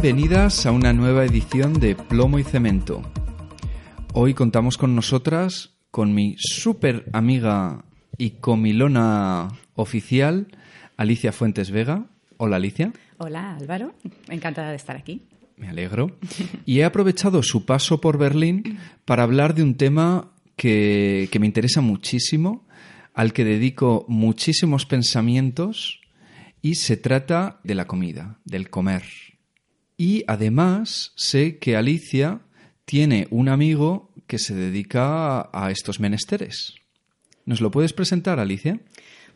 Bienvenidas a una nueva edición de Plomo y Cemento. Hoy contamos con nosotras, con mi súper amiga y comilona oficial, Alicia Fuentes Vega. Hola Alicia. Hola Álvaro, encantada de estar aquí. Me alegro. Y he aprovechado su paso por Berlín para hablar de un tema que, que me interesa muchísimo, al que dedico muchísimos pensamientos, y se trata de la comida, del comer. Y además sé que Alicia tiene un amigo que se dedica a estos menesteres. ¿Nos lo puedes presentar, Alicia?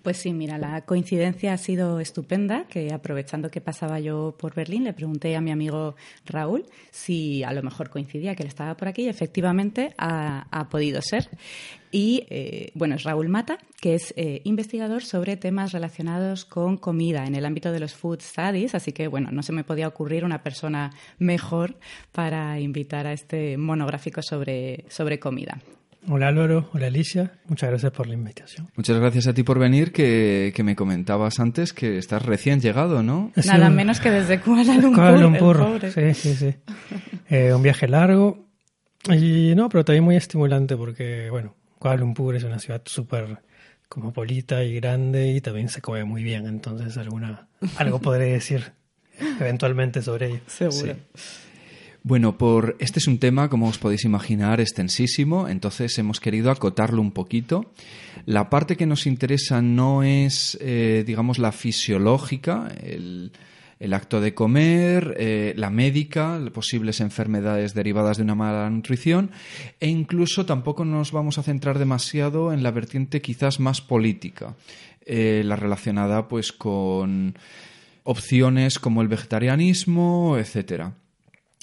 Pues sí, mira, la coincidencia ha sido estupenda, que aprovechando que pasaba yo por Berlín, le pregunté a mi amigo Raúl si a lo mejor coincidía que él estaba por aquí y efectivamente ha, podido ser. Y eh, bueno, es Raúl Mata, que es eh, investigador sobre temas relacionados con comida en el ámbito de los food studies, así que bueno, no se me podía ocurrir una persona mejor para invitar a este monográfico sobre, sobre comida. Hola Álvaro, hola Alicia, muchas gracias por la invitación. Muchas gracias a ti por venir, que, me comentabas antes que estás recién llegado, ¿no? Nada menos que desde Kuala Lumpur. Kuala Lumpur, sí, sí, sí. Eh, un viaje largo y no, pero también muy estimulante porque, bueno, Kuala Lumpur es una ciudad súper cosmopolita y grande y también se come muy bien, entonces alguna, algo podré decir eventualmente sobre ello. Seguro. Bueno, por este es un tema, como os podéis imaginar, extensísimo, entonces hemos querido acotarlo un poquito. La parte que nos interesa no es, eh, digamos, la fisiológica, el, acto de comer, eh, la médica, posibles enfermedades derivadas de una mala nutrición, e incluso tampoco nos vamos a centrar demasiado en la vertiente quizás más política, eh, la relacionada pues con opciones como el vegetarianismo, etcétera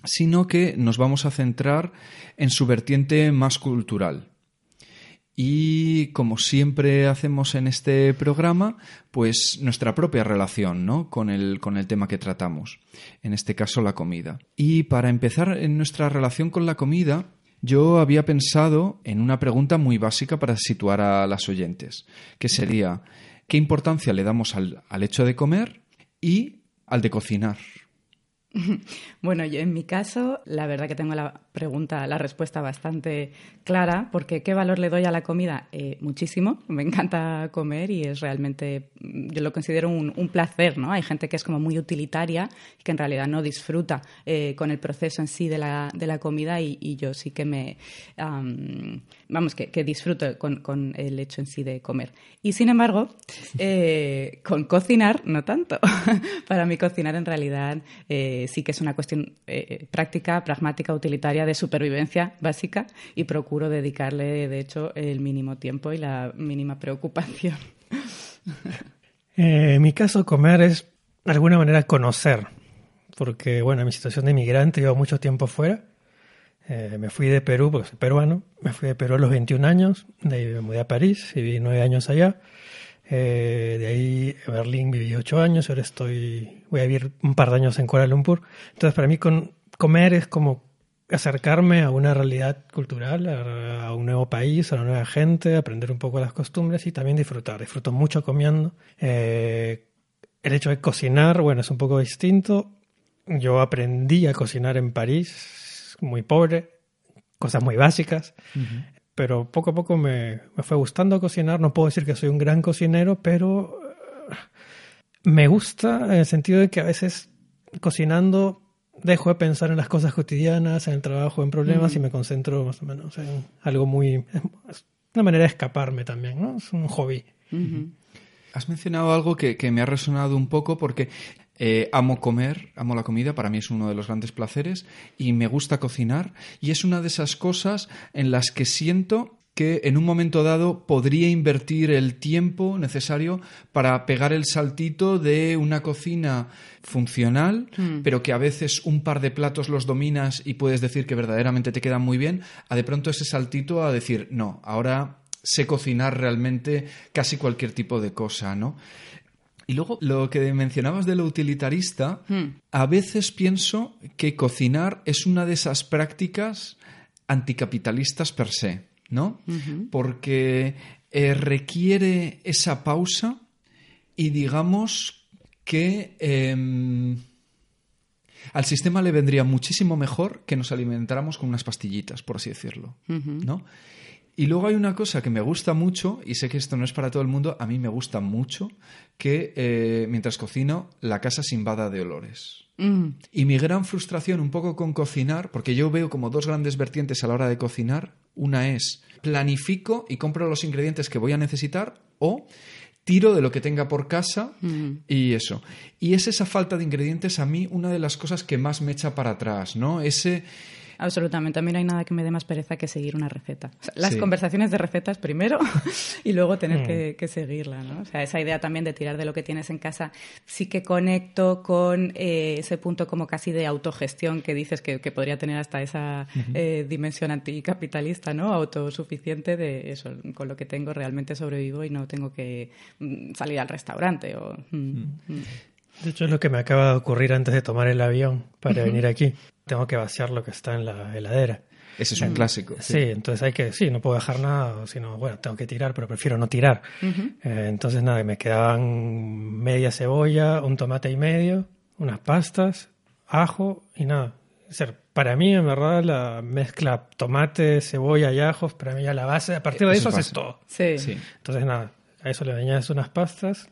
sino que nos vamos a centrar en su vertiente más cultural. Y como siempre hacemos en este programa, pues nuestra propia relación ¿no? con, el, con el tema que tratamos, en este caso la comida. Y para empezar en nuestra relación con la comida, yo había pensado en una pregunta muy básica para situar a las oyentes, que sería, ¿qué importancia le damos al, al hecho de comer y al de cocinar? Bueno, yo en mi caso, la verdad que tengo la pregunta, la respuesta bastante clara, porque ¿qué valor le doy a la comida? Eh, muchísimo, me encanta comer y es realmente, yo lo considero un, placer, ¿no? Hay gente que es como muy utilitaria y que en realidad no disfruta eh, con el proceso en sí de la, de la comida y, yo sí que me, vamos, que, disfruto con, el hecho en sí de comer. Y sin embargo, eh, con cocinar, no tanto. Para mí cocinar en realidad sí que es una cuestión práctica, pragmática, utilitaria de supervivencia básica y procuro dedicarle, de hecho, el mínimo tiempo y la mínima preocupación. Eh, en mi caso, comer es de alguna manera conocer, porque, bueno, en mi situación de inmigrante llevo mucho tiempo fuera. Eh, me fui de Perú, porque soy peruano, me fui de Perú a los 21 años, de ahí me mudé a París, viví nueve años allá. Eh, de ahí a Berlín viví ocho años, ahora estoy, voy a vivir un par de años en Kuala Lumpur. Entonces, para mí con, comer es como acercarme a una realidad cultural, a, un nuevo país, a una nueva gente, aprender un poco las costumbres y también disfrutar. Disfruto mucho comiendo. Eh, el hecho de cocinar, bueno, es un poco distinto. yo aprendí a cocinar en París, muy pobre, cosas muy básicas, pero poco a poco me, me, fue gustando cocinar. No puedo decir que soy un gran cocinero, pero eh, me gusta en el sentido de que a veces cocinando dejo de pensar en las cosas cotidianas, en el trabajo, en problemas y me concentro más o menos en algo muy... Es una manera de escaparme también, ¿no? Es un hobby. Has mencionado algo que, que, me ha resonado un poco porque eh, amo comer, amo la comida, para mí es uno de los grandes placeres y me gusta cocinar y es una de esas cosas en las que siento que en un momento dado podría invertir el tiempo necesario para pegar el saltito de una cocina funcional, mm. pero que a veces un par de platos los dominas y puedes decir que verdaderamente te quedan muy bien, a de pronto ese saltito a decir, no, ahora sé cocinar realmente casi cualquier tipo de cosa, ¿no? Y luego lo que mencionabas de lo utilitarista, hmm. a veces pienso que cocinar es una de esas prácticas anticapitalistas per se, ¿no? Porque eh, requiere esa pausa y digamos que em, al sistema le vendría muchísimo mejor que nos alimentáramos con unas pastillitas, por así decirlo, ¿no? Y luego hay una cosa que me gusta mucho, y sé que esto no es para todo el mundo, a mí me gusta mucho que eh, mientras cocino la casa se invada de olores. Mm. Y mi gran frustración un poco con cocinar, porque yo veo como dos grandes vertientes a la hora de cocinar. Una es planifico y compro los ingredientes que voy a necesitar o tiro de lo que tenga por casa mm. y eso. Y es esa falta de ingredientes a mí una de las cosas que más me echa para atrás, ¿no? Ese Absolutamente. A mí no hay nada que me dé más pereza que seguir una receta. las conversaciones de recetas primero y luego tener mm. que, seguirla. ¿no? O sea, esa idea también de tirar de lo que tienes en casa sí que conecto con eh, ese punto como casi de autogestión que dices que, podría tener hasta esa eh, dimensión anticapitalista, ¿no? Autosuficiente de eso, con lo que tengo realmente sobrevivo y no tengo que mm, salir al restaurante o... Mm, de hecho, es lo que me acaba de ocurrir antes de tomar el avión para venir aquí tengo que vaciar lo que está en la heladera. Ese es un clásico. Sí. entonces hay que, sí, no puedo dejar nada, sino, bueno, tengo que tirar, pero prefiero no tirar. Eh, entonces, nada, me quedaban media cebolla, un tomate y medio, unas pastas, ajo y nada. O sea, para mí, en verdad, la mezcla tomate, cebolla y ajos, para mí ya la base, a partir de eso, es todo. Sí. sí. Entonces, nada, a eso le añades unas pastas,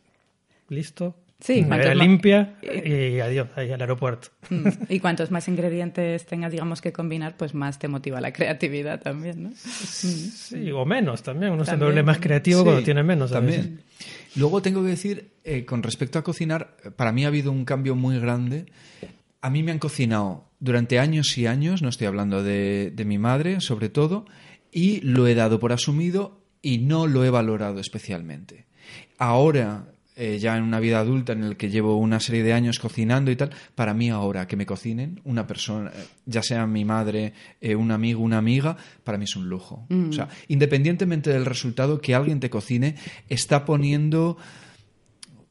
listo, Sí, nevera limpia y adiós, ahí al aeropuerto. Mm, y cuantos más ingredientes tengas, digamos, que combinar, pues más te motiva la creatividad también, ¿no? Sí, o menos también. Uno se vuelve más creativo cuando tiene menos. También. Luego tengo que decir, eh, con respecto a cocinar, para mí ha habido un cambio muy grande. A mí me han cocinado durante años y años, no estoy hablando de, de mi madre, sobre todo, y lo he dado por asumido y no lo he valorado especialmente. Ahora eh, ya en una vida adulta en el que llevo una serie de años cocinando y tal, para mí ahora que me cocinen una persona, eh, ya sea mi madre, eh, un amigo, una amiga, para mí es un lujo. Mm. O sea, independientemente del resultado que alguien te cocine, está poniendo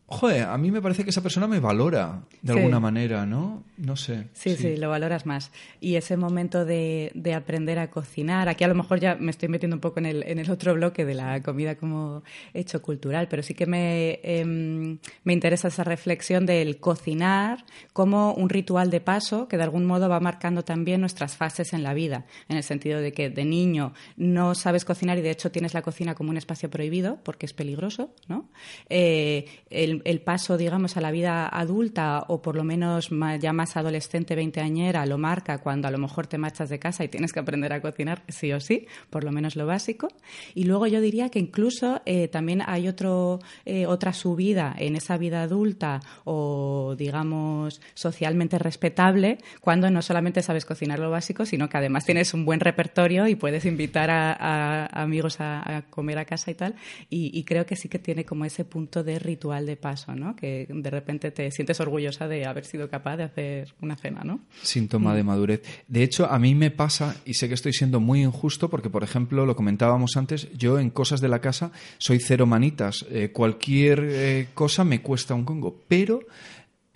joder, a mí me parece que esa persona me valora de alguna manera, ¿no? No sé. Sí, sí, lo valoras más. Y ese momento de, de, aprender a cocinar, aquí a lo mejor ya me estoy metiendo un poco en el, en el otro bloque de la comida como hecho cultural, pero sí que me, em, me interesa esa reflexión del cocinar como un ritual de paso que de algún modo va marcando también nuestras fases en la vida, en el sentido de que de niño no sabes cocinar y de hecho tienes la cocina como un espacio prohibido porque es peligroso, ¿no? Eh, el el, paso, digamos, a la vida adulta o por lo menos ya más adolescente, veinteañera, lo marca cuando a lo mejor te marchas de casa y tienes que aprender a cocinar sí o sí, por lo menos lo básico. Y luego yo diría que incluso eh, también hay otro, eh, otra subida en esa vida adulta o, digamos, socialmente respetable cuando no solamente sabes cocinar lo básico, sino que además tienes un buen repertorio y puedes invitar a, amigos a, comer a casa y tal. Y, y creo que sí que tiene como ese punto de ritual de paso, ¿no? Que de repente te sientes orgullosa de haber sido capaz de hacer una cena, ¿no? Síntoma de madurez. De hecho, a mí me pasa, y sé que estoy siendo muy injusto, porque, por ejemplo, lo comentábamos antes, yo en cosas de la casa soy cero manitas. Eh, cualquier eh, cosa me cuesta un congo. Pero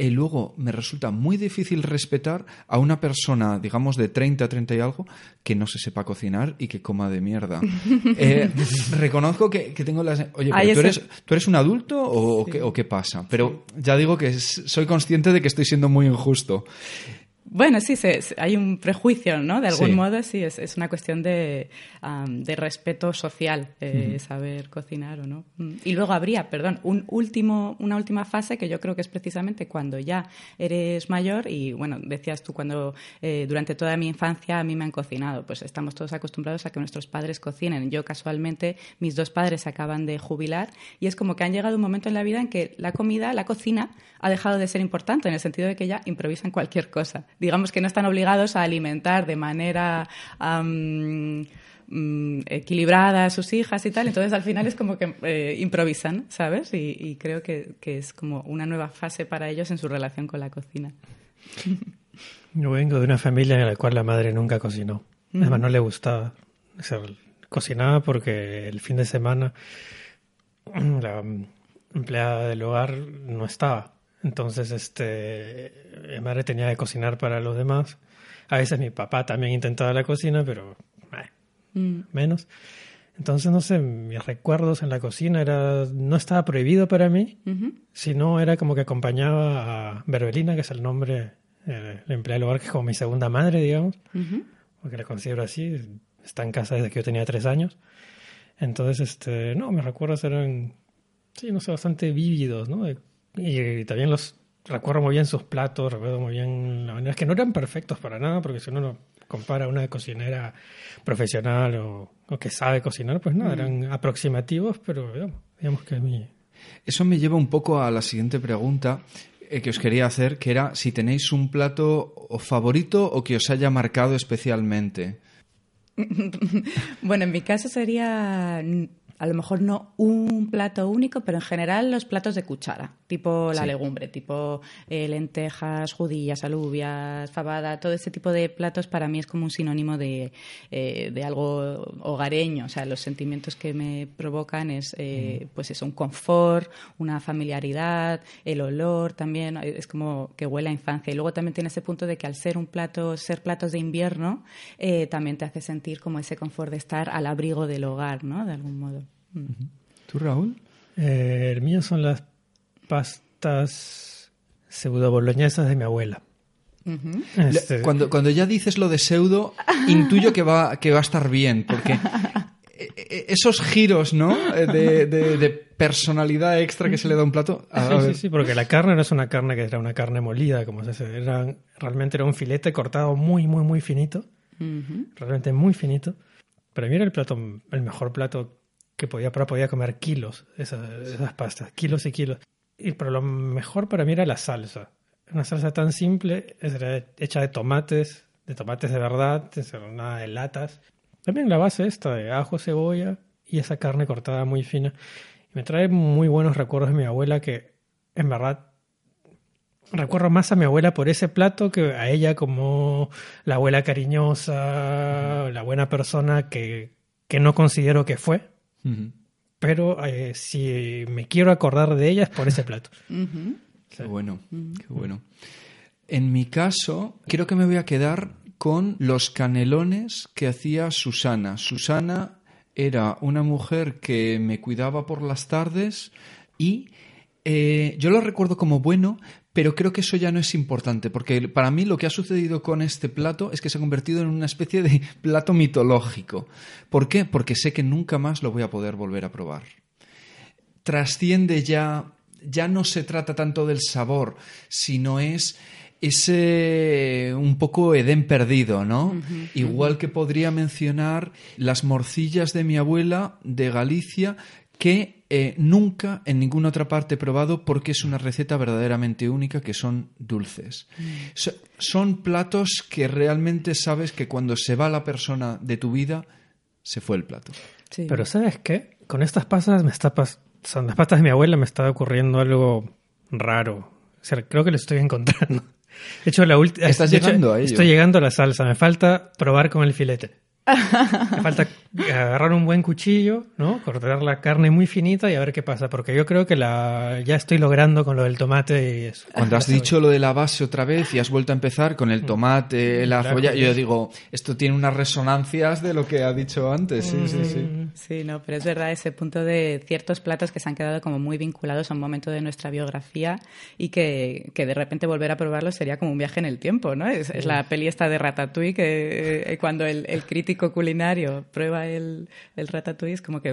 y luego me resulta muy difícil respetar a una persona, digamos, de 30, 30 y algo, que no se sepa cocinar y que coma de mierda. Eh, reconozco que, tengo las... Oye, pero tú, eres, ¿tú eres un adulto o, qué, o qué, pasa? Pero ya digo que soy consciente de que estoy siendo muy injusto. Bueno, sí, hay un prejuicio, ¿no? De algún modo, sí, es, es una cuestión de, de respeto social, eh, saber cocinar o no. Mm. Y luego habría, perdón, un último, una última fase que yo creo que es precisamente cuando ya eres mayor y, bueno, decías tú, cuando eh, durante toda mi infancia a mí me han cocinado, pues estamos todos acostumbrados a que nuestros padres cocinen. Yo, casualmente, mis dos padres acaban de jubilar y es como que han llegado un momento en la vida en que la comida, la cocina, ha dejado de ser importante, en el sentido de que ya improvisan cualquier cosa digamos que no están obligados a alimentar de manera mm, equilibrada a sus hijas y tal, entonces al final es como que eh, improvisan, ¿sabes? Y, creo que, es como una nueva fase para ellos en su relación con la cocina. Yo vengo de una familia en la cual la madre nunca cocinó. Además, no le gustaba. cocinaba porque el fin de semana la empleada del hogar no estaba. Entonces, este, mi madre tenía que cocinar para los demás. A veces mi papá también intentaba la cocina, pero mm. menos. Entonces, no sé, mis recuerdos en la cocina era, no estaba prohibido para mí, sino era como que acompañaba a Berbelina, que es el nombre, eh, la empleada del hogar, que es como mi segunda madre, digamos, porque la considero así, está en casa desde que yo tenía tres años. Entonces, este, no, mis recuerdos eran, sí, no sé, bastante vívidos, ¿no? Y, también los recuerdo muy bien sus platos, recuerdo muy bien la manera. Es que no eran perfectos para nada, porque si uno no compara a una cocinera profesional o, que sabe cocinar, pues nada, eran aproximativos, pero digamos, que mi... Eso me lleva un poco a la siguiente pregunta eh, que os quería hacer, que era si tenéis un plato favorito o que os haya marcado especialmente. bueno, en mi caso sería a lo mejor no un plato único, pero en general los platos de cuchara, tipo la legumbre, tipo eh, lentejas, judías, alubias, fabada, todo ese tipo de platos para mí es como un sinónimo de, eh, de algo hogareño. O sea, los sentimientos que me provocan es, eh, pues eso, un confort, una familiaridad, el olor también, es como que huele a infancia. Y luego también tiene ese punto de que al ser un plato, ser platos de invierno, también te hace sentir como ese confort de estar al abrigo del hogar, ¿no? De algún modo. ¿Tú, Raúl? Eh, el mío son las pastas pseudo boloñesas de mi abuela. Este, cuando, cuando ya dices lo de pseudo, intuyo que va, que va a estar bien, porque e, e, esos giros, ¿no? De, personalidad extra que se le da a un plato. sí, sí, sí, porque la carne no es una carne que era una carne molida, como se dice. Era, realmente era un filete cortado muy, muy, muy finito. Realmente muy finito. Pero mira el plato, el mejor plato que podía, podía comer kilos esas, esas pastas, kilos y kilos. Y, pero lo mejor para mí era la salsa. Una salsa tan simple, hecha de tomates, de tomates de verdad, nada de latas. También la base esta de ajo, cebolla y esa carne cortada muy fina. Me trae muy buenos recuerdos de mi abuela que, en verdad, recuerdo más a mi abuela por ese plato que a ella como la abuela cariñosa, la buena persona que, que no considero que fue. Pero eh, si me quiero acordar de ella es por ese plato. Qué bueno, qué bueno. En mi caso, creo que me voy a quedar con los canelones que hacía Susana. Susana era una mujer que me cuidaba por las tardes y eh, yo lo recuerdo como bueno, pero creo que eso ya no es importante, porque para mí lo que ha sucedido con este plato es que se ha convertido en una especie de plato mitológico. ¿Por qué? Porque sé que nunca más lo voy a poder volver a probar. Trasciende ya, ya no se trata tanto del sabor, sino es ese un poco Edén perdido, ¿no? Igual que podría mencionar las morcillas de mi abuela de Galicia, que eh, nunca en ninguna otra parte he probado porque es una receta verdaderamente única que son dulces. Mm. son platos que realmente sabes que cuando se va la persona de tu vida, se fue el plato. Pero ¿sabes qué? Con estas pastas me está son las pastas de mi abuela me está ocurriendo algo raro. creo que lo estoy encontrando. De hecho, la última. Estás llegando a ello. Estoy llegando a la salsa. Me falta probar con el filete. Me falta agarrar un buen cuchillo, ¿no? Cortar la carne muy finita y a ver qué pasa. Porque yo creo que la ya estoy logrando con lo del tomate y eso. Cuando has dicho lo de la base otra vez y has vuelto a empezar con el tomate, la Claro. cebolla, yo digo, esto tiene unas resonancias de lo que ha dicho antes. Sí, sí, sí. Sí, no, pero es verdad ese punto de ciertos platos que se han quedado como muy vinculados a un momento de nuestra biografía y que, que de repente volver a probarlos sería como un viaje en el tiempo, ¿no? Es, es la peli esta de Ratatouille que eh, cuando el, el crítico culinario prueba el, el Ratatouille es como que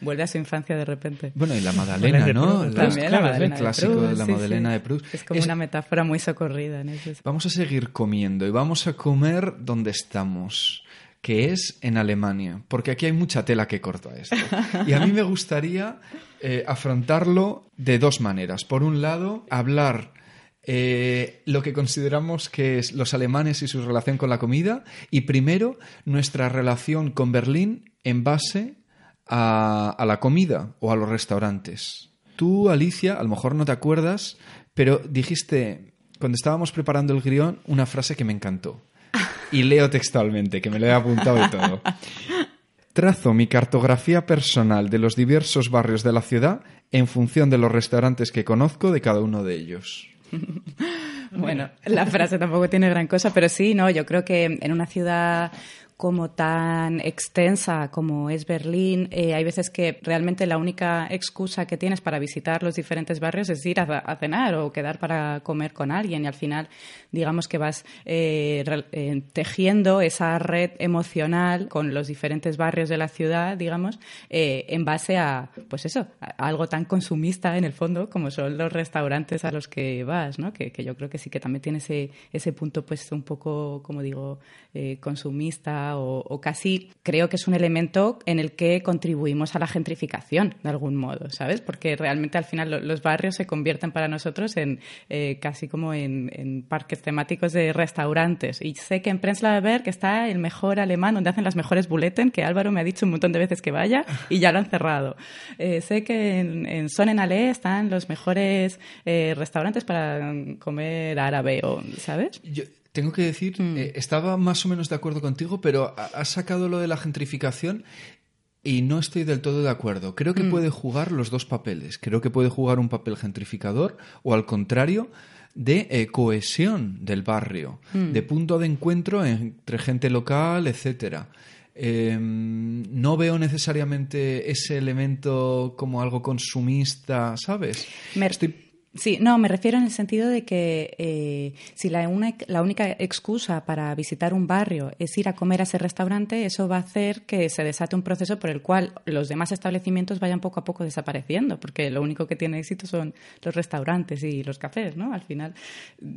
vuelve a su infancia de repente. Bueno, y la de ¿no? La- También la el clásico de, Proust, la sí. de Proust. Es como Es- una metáfora muy socorrida en ese Vamos a seguir comiendo y vamos a comer donde estamos, que es en Alemania, porque aquí hay mucha tela que corta esto. Y a mí me gustaría eh, afrontarlo de dos maneras. Por un lado, hablar eh, lo que consideramos que es los alemanes y su relación con la comida, y primero nuestra relación con Berlín en base a, a la comida o a los restaurantes. Tú, Alicia, a lo mejor no te acuerdas, pero dijiste, cuando estábamos preparando el guion, una frase que me encantó. Y leo textualmente, que me lo he apuntado y todo. Trazo mi cartografía personal de los diversos barrios de la ciudad en función de los restaurantes que conozco de cada uno de ellos. Bueno, la frase tampoco tiene gran cosa, pero sí, no, yo creo que en una ciudad como tan extensa como es Berlín, eh, hay veces que realmente la única excusa que tienes para visitar los diferentes barrios es ir a, cenar o quedar para comer con alguien y al final digamos que vas eh, eh, tejiendo esa red emocional con los diferentes barrios de la ciudad, digamos, en base a, pues eso, algo tan consumista en el fondo como son los restaurantes a los que vas, ¿no? Que, que yo creo que sí que también tiene ese, ese punto pues un poco, como digo, eh, o, casi creo que es un elemento en el que contribuimos a la gentrificación de algún modo, ¿sabes? Porque realmente al final lo- los barrios se convierten para nosotros en eh, casi como en, parques temáticos de restaurantes. Y sé que en Prenzlauer Berg está el mejor alemán donde hacen las mejores buleten, que Álvaro me ha dicho un montón de veces que vaya y ya lo han cerrado. Eh, sé que en, en Sonnenallee están los mejores eh, restaurantes para comer árabe, o, ¿sabes? Tengo que decir, eh, estaba más o menos de acuerdo contigo, pero ha- has sacado lo de la gentrificación y no estoy del todo de acuerdo. Creo que puede jugar los dos papeles. Creo que puede jugar un papel gentrificador o al contrario de eh, cohesión del barrio, de punto de encuentro entre gente local, etcétera. Eh, no veo necesariamente ese elemento como algo consumista, ¿sabes? Me- Estoy Sí, no, me refiero en el sentido de que eh, si la, única excusa para visitar un barrio es ir a comer a ese restaurante, eso va a hacer que se desate un proceso por el cual los demás establecimientos vayan poco a poco desapareciendo, porque lo único que tiene éxito son los restaurantes y los cafés, ¿no? Al final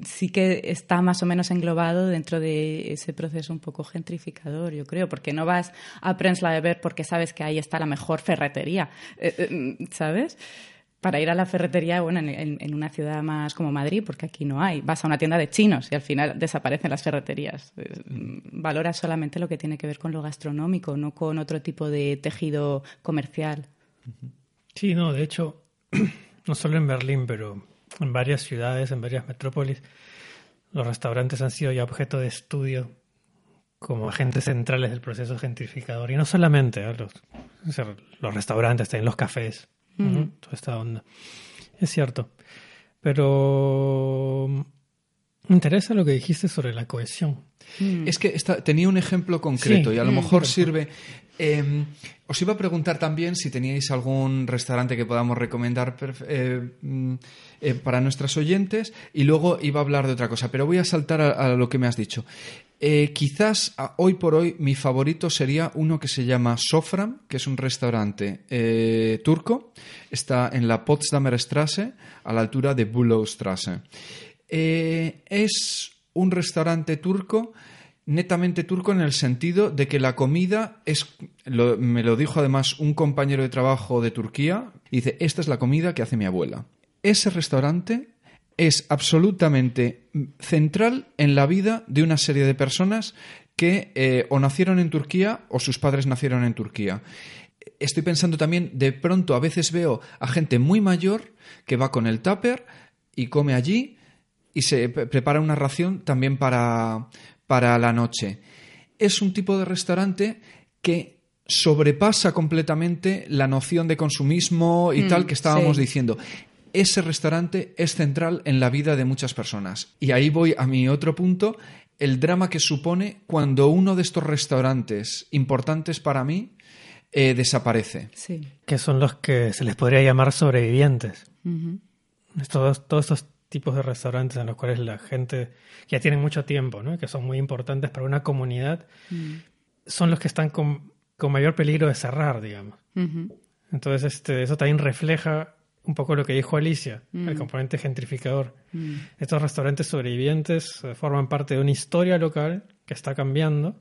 sí que está más o menos englobado dentro de ese proceso un poco gentrificador, yo creo, porque no vas a Prenzlauer Berg porque sabes que ahí está la mejor ferretería, eh, eh, ¿sabes? Para ir a la ferretería, bueno, en, una ciudad más como Madrid, porque aquí no hay. Vas a una tienda de chinos y al final desaparecen las ferreterías. Eh, Valoras solamente lo que tiene que ver con lo gastronómico, no con otro tipo de tejido comercial. Sí, no, de hecho, no solo en Berlín, pero en varias ciudades, en varias metrópolis, los restaurantes han sido ya objeto de estudio como agentes centrales del proceso gentrificador. Y no solamente ¿eh? los, los restaurantes, también los cafés, toda esta onda. Es cierto. Pero mm, me interesa lo que dijiste sobre la cohesión. Es que tenía un ejemplo concreto Sí. y a lo Mm, mejor sirve. eh, os iba a preguntar también si teníais algún restaurante que podamos recomendar eh, mm, eh, para nuestras oyentes y luego iba a hablar de otra cosa, pero voy a saltar a, a lo que me has dicho. Eh, quizás hoy por hoy mi favorito sería uno que se llama Sofram, que es un restaurante eh, turco. Está en la Potsdamer Straße, a la altura de Bülowstraße. Eh, es un restaurante turco, netamente turco en el sentido de que la comida es, me lo dijo además un compañero de trabajo de Turquía, y dice, esta es la comida que hace mi abuela. Ese restaurante es absolutamente central en la vida de una serie de personas que eh, o nacieron en Turquía o sus padres nacieron en Turquía. Estoy pensando también, de pronto a veces veo a gente muy mayor que va con el tupper y come allí y se pre- prepara una ración también para, para la noche. es un tipo de restaurante que sobrepasa completamente la noción de consumismo y Mm, tal que estábamos sí. diciendo. Ese restaurante es central en la vida de muchas personas. Y ahí voy a mi otro punto, el drama que supone cuando uno de estos restaurantes importantes para mí eh, desaparece. Sí. Que son los que se les podría llamar sobrevivientes. Todos estos tipos de restaurantes en los cuales la gente ya tiene mucho tiempo, ¿no? que son muy importantes para una comunidad, son los que están con, con mayor peligro de cerrar, digamos. Entonces, este, eso también refleja un poco lo que dijo Alicia, el componente gentrificador. Estos restaurantes sobrevivientes eh, forman parte de una historia local que está cambiando.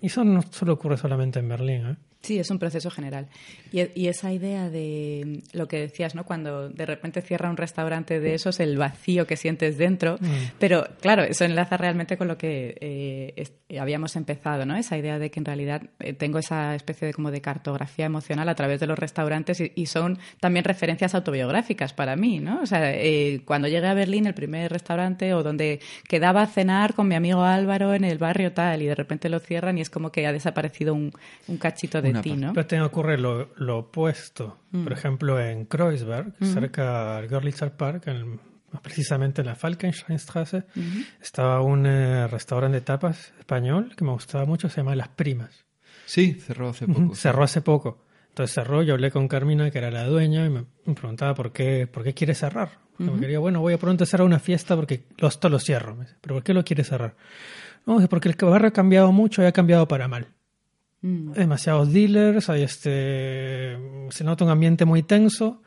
Y eso no solo ocurre solamente en Berlín. ¿eh? Sí, es un proceso general. Y, y esa idea de mm, lo que decías, ¿no? Cuando de repente cierra un restaurante de esos, el vacío que sientes dentro. Pero claro, eso enlaza realmente con lo que eh, es- habíamos empezado, ¿no? Esa idea de que en realidad eh, tengo esa especie de como de cartografía emocional a través de los restaurantes y, y son también referencias autobiográficas para mí, ¿no? O sea, eh, cuando llegué a Berlín, el primer restaurante o donde quedaba a cenar con mi amigo Álvaro en el barrio tal y de repente lo cierran y es como que ha desaparecido un, un cachito de ti. ¿no? Pero también ocurre lo, lo opuesto. Por ejemplo, en Kreuzberg, cerca del Görlitzer Park, en- más precisamente en la Falkensteinstraße, estaba un eh, restaurante de tapas español que me gustaba mucho, se llama Las Primas. Sí, cerró hace poco. Cerró hace poco. Entonces cerró, yo hablé con Carmina, que era la dueña, y me, preguntaba por qué, por qué quiere cerrar. Me quería, bueno, voy a pronto cerrar una fiesta porque esto lo cierro. Me dice, ¿pero por qué lo quiere cerrar? No, es porque el barrio ha cambiado mucho y ha cambiado para mal. Mm. Demasiados dealers, hay este, se nota un ambiente muy tenso.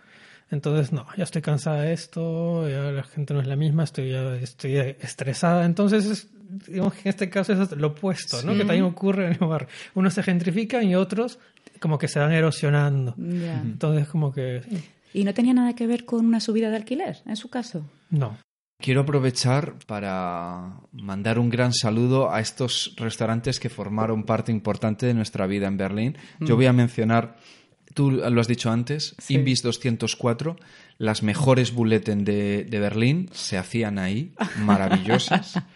Entonces, no, ya estoy cansada de esto, ya la gente no es la misma, estoy, ya estoy estresada. Entonces, es- digamos que en este caso es lo opuesto, ¿no? Que también ocurre en el barrio. Unos se gentrifican y otros como que se van erosionando. Entonces, como que, ¿Y no tenía nada que ver con una subida de alquiler, en su caso? no. Quiero aprovechar para mandar un gran saludo a estos restaurantes que formaron parte importante de nuestra vida en Berlín. Yo voy a mencionar, tú lo has dicho antes, Sí. Invis 204, las mejores bulleten de, de Berlín se hacían ahí, maravillosas.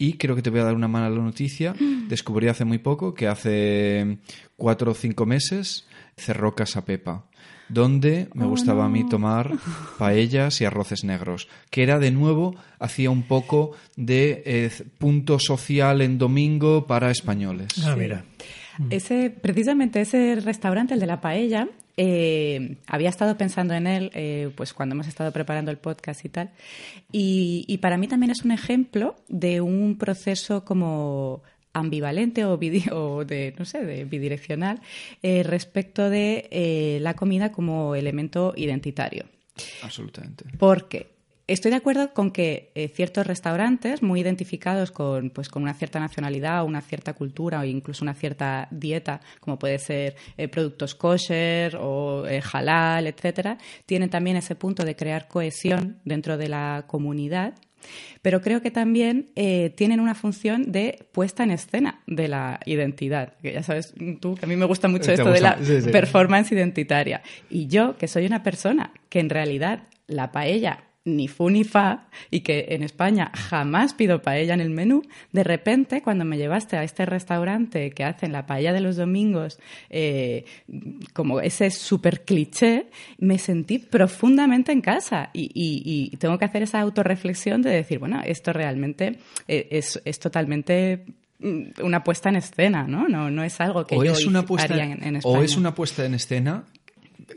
Y creo que te voy a dar una mala noticia. Descubrí hace muy poco que hace cuatro o cinco meses cerró Casa Pepa, donde me Oh, gustaba a mí tomar paellas y arroces negros, que era de nuevo, hacía un poco de eh, punto social en domingo para españoles. Ah, mira. Ese, precisamente ese restaurante, el de la paella, eh, había estado pensando en él eh, pues cuando hemos estado preparando el podcast y tal. Y, y para mí también es un ejemplo de un proceso como ambivalente o, de, no sé, de bidireccional eh, respecto de eh, la comida como elemento identitario. Absolutamente. Porque estoy de acuerdo con que eh, ciertos restaurantes muy identificados con, pues, con una cierta nacionalidad o una cierta cultura o incluso una cierta dieta, como puede ser eh, productos kosher o eh, halal, etcétera, tienen también ese punto de crear cohesión dentro de la comunidad. Pero creo que también eh, tienen una función de puesta en escena de la identidad. Que ya sabes tú que a mí me gusta mucho Te esto de la sí, sí. performance identitaria. Y yo, que soy una persona que en realidad la paella ni fu ni fa y que en España jamás pido paella en el menú, de repente cuando me llevaste a este restaurante que hacen la paella de los domingos, eh, como ese súper cliché, me sentí profundamente en casa y, y- y tengo que hacer esa autorreflexión de decir, bueno, esto realmente eh, es, es totalmente mm, una puesta en escena, ¿no? No, no es algo que o yo es una hice- puesta haría en, en España. o es una puesta en escena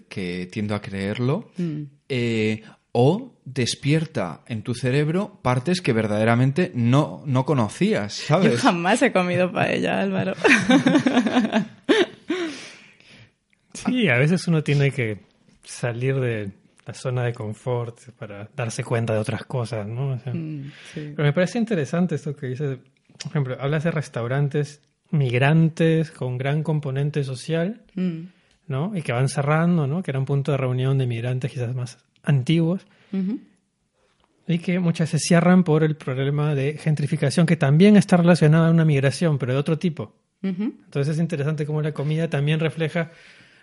que tiendo a creerlo Mm. eh, o despierta en tu cerebro partes que verdaderamente no, no conocías, Yo ¿sabes? jamás he comido paella, Álvaro. Sí, a veces uno tiene que salir de la zona de confort para darse cuenta de otras cosas, ¿no? O sea, Mm, sí. Pero me parece interesante esto que dices. Por ejemplo, hablas de restaurantes migrantes con gran componente social, Mm, ¿no? Y que van cerrando, ¿no? Que era un punto de reunión de migrantes quizás más antiguos y que muchas veces cierran por el problema de gentrificación que también está relacionada a una migración, pero de otro tipo. Entonces es interesante cómo la comida también refleja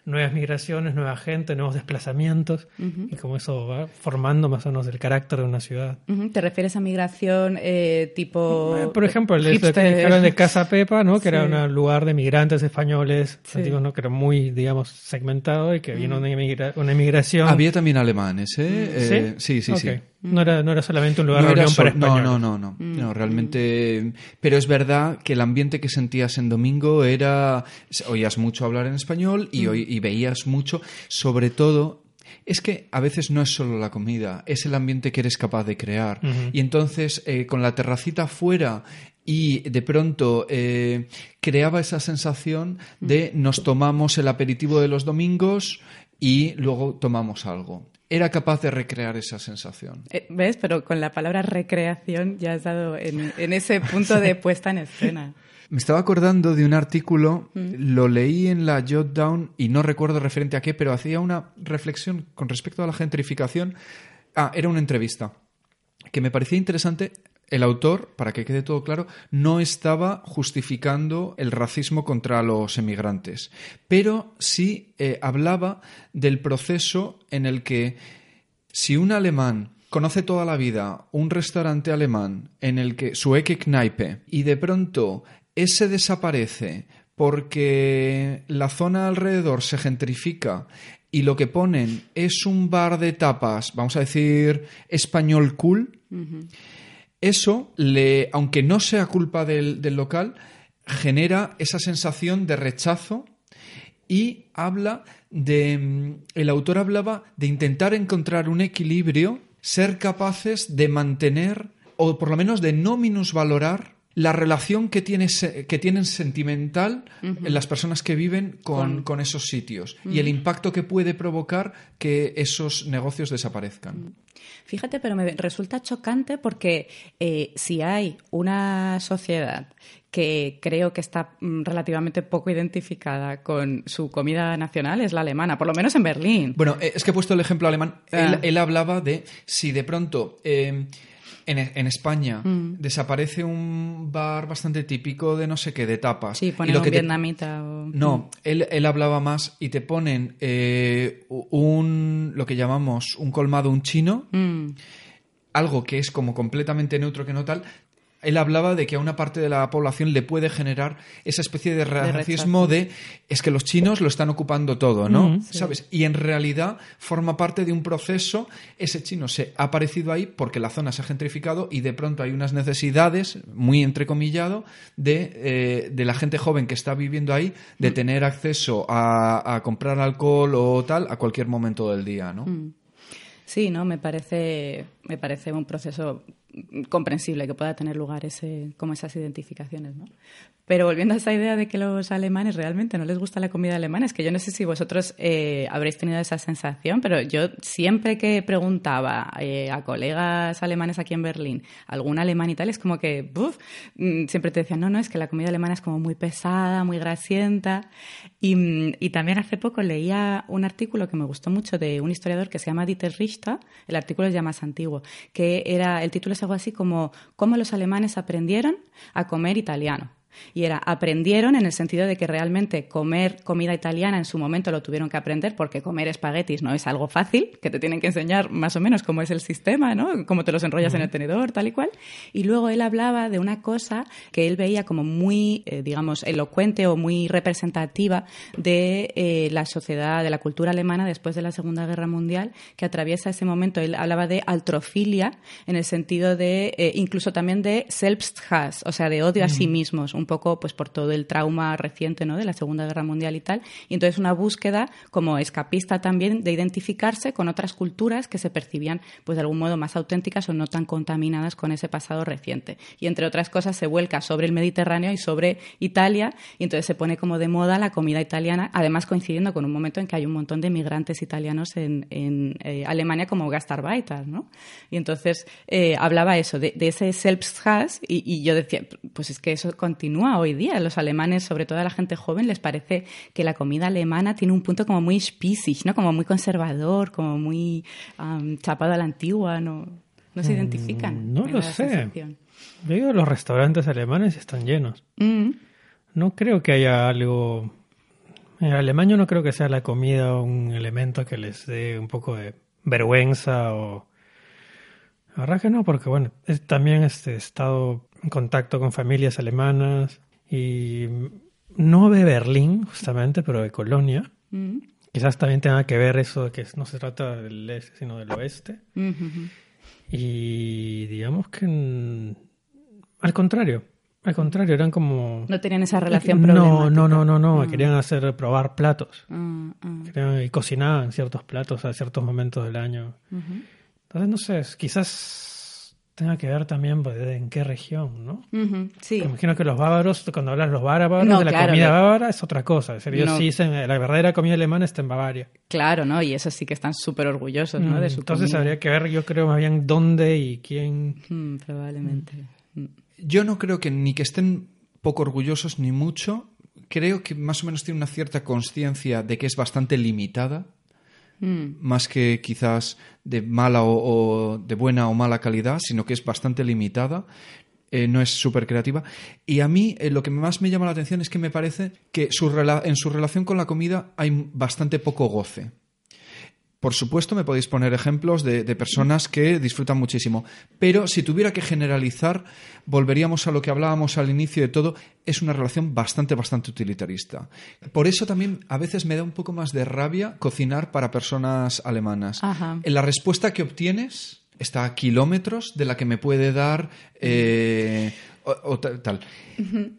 nuevas migraciones, nueva gente, nuevos desplazamientos, y como eso va formando más o menos el carácter de una ciudad. ¿Te refieres a migración eh, tipo... Eh, por ejemplo, el de, de Casa Pepa, ¿no? que era un lugar de migrantes españoles antiguos, ¿no? que era muy, digamos, segmentado y que vino una, una, inmigración... Había también alemanes, ¿eh? sí, sí, sí. No era, no era solamente un lugar de reunión para españoles. No, no, no, no, no. realmente... Pero es verdad que el ambiente que sentías en domingo era... Oías mucho hablar en español y, y veías mucho, sobre todo es que a veces no es solo la comida, es el ambiente que eres capaz de crear. Y entonces, eh, con la terracita fuera y de pronto eh, creaba esa sensación de nos tomamos el aperitivo de los domingos y luego tomamos algo. Era capaz de recrear esa sensación. Eh, ¿Ves? Pero con la palabra recreación ya has dado en, en ese punto de puesta en escena. Me estaba acordando de un artículo, mm. lo leí en la Jotdown y no recuerdo referente a qué, pero hacía una reflexión con respecto a la gentrificación. Ah, era una entrevista que me parecía interesante. El autor, para que quede todo claro, no estaba justificando el racismo contra los emigrantes, pero sí eh, hablaba del proceso en el que si un alemán conoce toda la vida un restaurante alemán en el que su Kneipe y de pronto ese desaparece porque la zona alrededor se gentrifica y lo que ponen es un bar de tapas, vamos a decir, español cool, eso, le, aunque no sea culpa del, local, genera esa sensación de rechazo y habla de. Mm, el autor hablaba de intentar encontrar un equilibrio, ser capaces de mantener, o por lo menos de no minusvalorar la relación que, que tienen sentimental en las personas que viven con, esos sitios y el impacto que puede provocar que esos negocios desaparezcan. Fíjate, pero me resulta chocante porque eh, si hay una sociedad que creo que está mm, relativamente poco identificada con su comida nacional es la alemana, por lo menos en Berlín. Bueno, eh, es que he puesto el ejemplo alemán. Él, ah. hablaba de si de pronto eh, en, España mm. desaparece un bar bastante típico de no sé qué, de tapas. Sí, ponen un vietnamita No, mm. él, hablaba más y te ponen eh, un, lo que llamamos un colmado, un chino, mm. algo que es como completamente neutro que no tal, él hablaba de que a una parte de la población le puede generar esa especie de racismo de, es que los chinos lo están ocupando todo, ¿no? ¿Sabes? Y en realidad forma parte de un proceso, ese chino se ha aparecido ahí porque la zona se ha gentrificado y de pronto hay unas necesidades, muy entrecomillado, de, eh, de la gente joven que está viviendo ahí, de mm. tener acceso a, a, comprar alcohol o tal a cualquier momento del día, ¿no? Mm. Sí, no, me parece, me parece un proceso comprensible que pueda tener lugar ese, como esas identificaciones, ¿no? Pero volviendo a esa idea de que los alemanes realmente no les gusta la comida alemana, es que yo no sé si vosotros eh, habréis tenido esa sensación, pero yo siempre que preguntaba eh, a colegas alemanes aquí en Berlín, algún alemán y tal, es como que, mm, siempre te decían, no, no, es que la comida alemana es como muy pesada, muy grasienta. Y, mm, y también hace poco leía un artículo que me gustó mucho de un historiador que se llama Dieter Richter, el artículo es ya más antiguo, que era, el título es algo así como, ¿cómo los alemanes aprendieron a comer italiano? Y era, aprendieron en el sentido de que realmente comer comida italiana en su momento lo tuvieron que aprender porque comer espaguetis no es algo fácil, que te tienen que enseñar más o menos cómo es el sistema, ¿no? Cómo te los enrollas en el tenedor, tal y cual. Y luego él hablaba de una cosa que él veía como muy, eh, digamos, elocuente o muy representativa de eh, la sociedad, de la cultura alemana después de la Segunda Guerra Mundial, que atraviesa ese momento. Él hablaba de altrofilia en el sentido de, eh, incluso también de Selbsthass, o sea, de odio a sí mismos, un poco pues por todo el trauma reciente ¿no? de la Segunda Guerra Mundial y tal. Y entonces una búsqueda como escapista también de identificarse con otras culturas que se percibían pues de algún modo más auténticas o no tan contaminadas con ese pasado reciente. Y entre otras cosas se vuelca sobre el Mediterráneo y sobre Italia y entonces se pone como de moda la comida italiana, además coincidiendo con un momento en que hay un montón de migrantes italianos en, eh, Alemania como gastarbeiter, ¿no? Y entonces eh, hablaba eso, de, ese Selbsthass y, y yo decía, pues es que eso continúa hoy día. Los alemanes, sobre todo a la gente joven, les parece que la comida alemana tiene un punto como muy spießig, ¿no? Como muy conservador, como muy chapado a la antigua, ¿no? No se mm, identifican. no lo sé. Yo digo, los restaurantes alemanes están llenos. Mm. No creo que haya algo En alemán yo no creo que sea la comida un elemento que les dé un poco de vergüenza o... La verdad que no, porque bueno, es- también este, estado en contacto con familias alemanas y no de Berlín justamente, pero de Colonia. Mm. Quizás también tenga que ver eso de que no se trata del este, sino del oeste. Mm, mm, Y digamos que al contrario, al contrario, eran como... No tenían esa relación no, no, no, no, no, Mm. querían hacer probar platos. Mm, mm, Querían- y cocinaban ciertos platos a ciertos momentos del año. ujú. Entonces, no sé, quizás tenga que ver también pues, de en qué región, ¿no? Sí. Me imagino que los bávaros, cuando hablas los bárbaros No, de la claro, comida bávara, es otra cosa. Es decir, ellos No. sí dicen, la verdadera comida alemana está en Bavaria. Claro, ¿no? Y eso sí que están súper orgullosos, ¿no? Mm, De su Entonces comida. habría que ver, yo creo, más bien dónde y quién. Mm, probablemente. Mm. Yo no creo que ni que estén poco orgullosos ni mucho. Creo que más o menos tienen una cierta conciencia de que es bastante limitada, Mm. más que quizás de mala o, de buena o mala calidad, sino que es bastante limitada. eh, no es súper creativa. Y a mí eh, lo que más me llama la atención es que me parece que su en su relación con la comida hay bastante poco goce. Por supuesto, me podéis poner ejemplos de, de personas que disfrutan muchísimo. Pero si tuviera que generalizar, volveríamos a lo que hablábamos al inicio de todo, es una relación bastante, bastante utilitarista. Por eso también a veces me da un poco más de rabia cocinar para personas alemanas. Ajá. En la respuesta que obtienes está a kilómetros de la que me puede dar eh,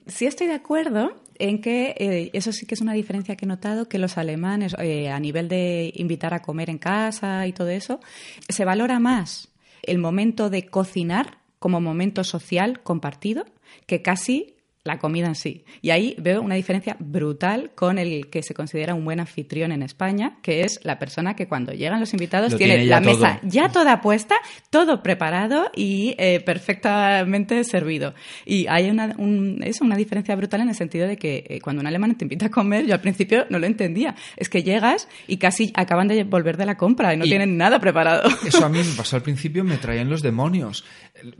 Sí estoy de acuerdo en que eh, eso sí que es una diferencia que he notado, que los alemanes, eh, a nivel de invitar a comer en casa y todo eso, se valora más el momento de cocinar como momento social compartido que casi la comida en sí. Y ahí veo una diferencia brutal con el que se considera un buen anfitrión en España, que es la persona que cuando llegan los invitados Lo tiene, la mesa ya toda puesta, todo preparado y eh, perfectamente servido. Y hay una, un- es una diferencia brutal en el sentido de que eh, cuando un alemán te invita a comer, yo al principio no lo entendía. Es que llegas y casi acaban de volver de la compra y no Y- tienen nada preparado. Eso a mí me pasó al principio, me traían los demonios.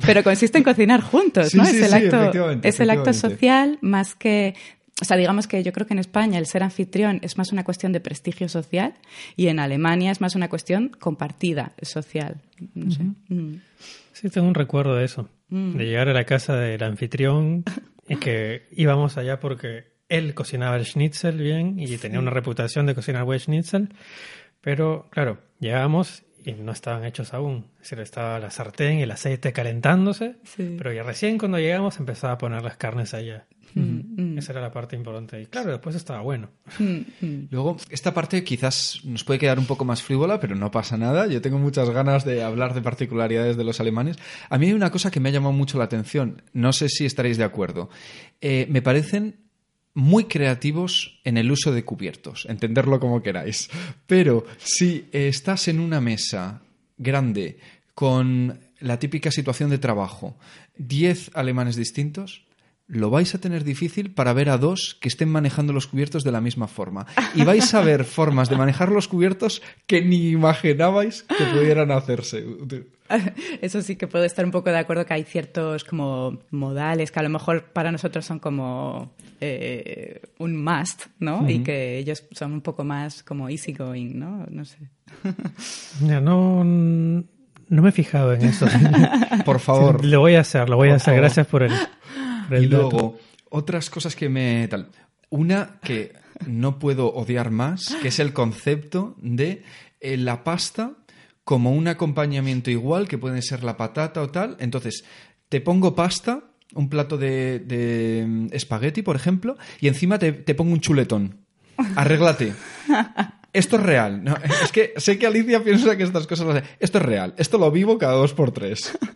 Pero consiste en cocinar juntos, Sí, ¿no? sí, es el sí, acto, es el acto. Social más que. O sea, digamos que yo creo que en España el ser anfitrión es más una cuestión de prestigio social y en Alemania es más una cuestión compartida social. No sé. Mm. Sí, tengo un recuerdo de eso. Mm. De llegar a la casa del anfitrión y que íbamos allá porque él cocinaba el schnitzel bien y tenía una reputación de cocinar buen schnitzel. Pero, claro, llegamos y no estaban hechos aún. Es decir, estaba la sartén y el aceite calentándose. Sí. Pero ya recién cuando llegamos empezaba a poner las carnes allá. Mm, mm, Esa era la parte importante. Y claro, después estaba bueno. mm, mm. Luego, esta parte quizás nos puede quedar un poco más frívola, pero no pasa nada. Yo tengo muchas ganas de hablar de particularidades de los alemanes. A mí hay una cosa que me ha llamado mucho la atención. No sé si estaréis de acuerdo. Eh, me parecen muy creativos en el uso de cubiertos, entenderlo como queráis. Pero si eh, estás en una mesa grande con la típica situación de trabajo, 10 alemanes distintos, lo vais a tener difícil para ver a dos que estén manejando los cubiertos de la misma forma. Y vais a ver formas de manejar los cubiertos que ni imaginabais que pudieran hacerse. Eso sí que puedo estar un poco de acuerdo que hay ciertos como modales que a lo mejor para nosotros son como eh, un must, ¿no? Y que ellos son un poco más como easygoing, ¿no? No sé. Ya, no, no me he fijado en eso. Por favor. lo voy a hacer, lo voy a hacer. favor. Gracias por el Y luego, otras cosas que me... Tal. Una que no puedo odiar más, que es el concepto de eh, la pasta como un acompañamiento igual, que puede ser la patata o tal. Entonces, te pongo pasta, un plato de, de mm, espagueti, por ejemplo, y encima te, te pongo un chuletón. Arréglate. Esto es real. ¿no? Es que sé que Alicia piensa que estas cosas... Esto es real. Esto lo vivo cada dos por tres.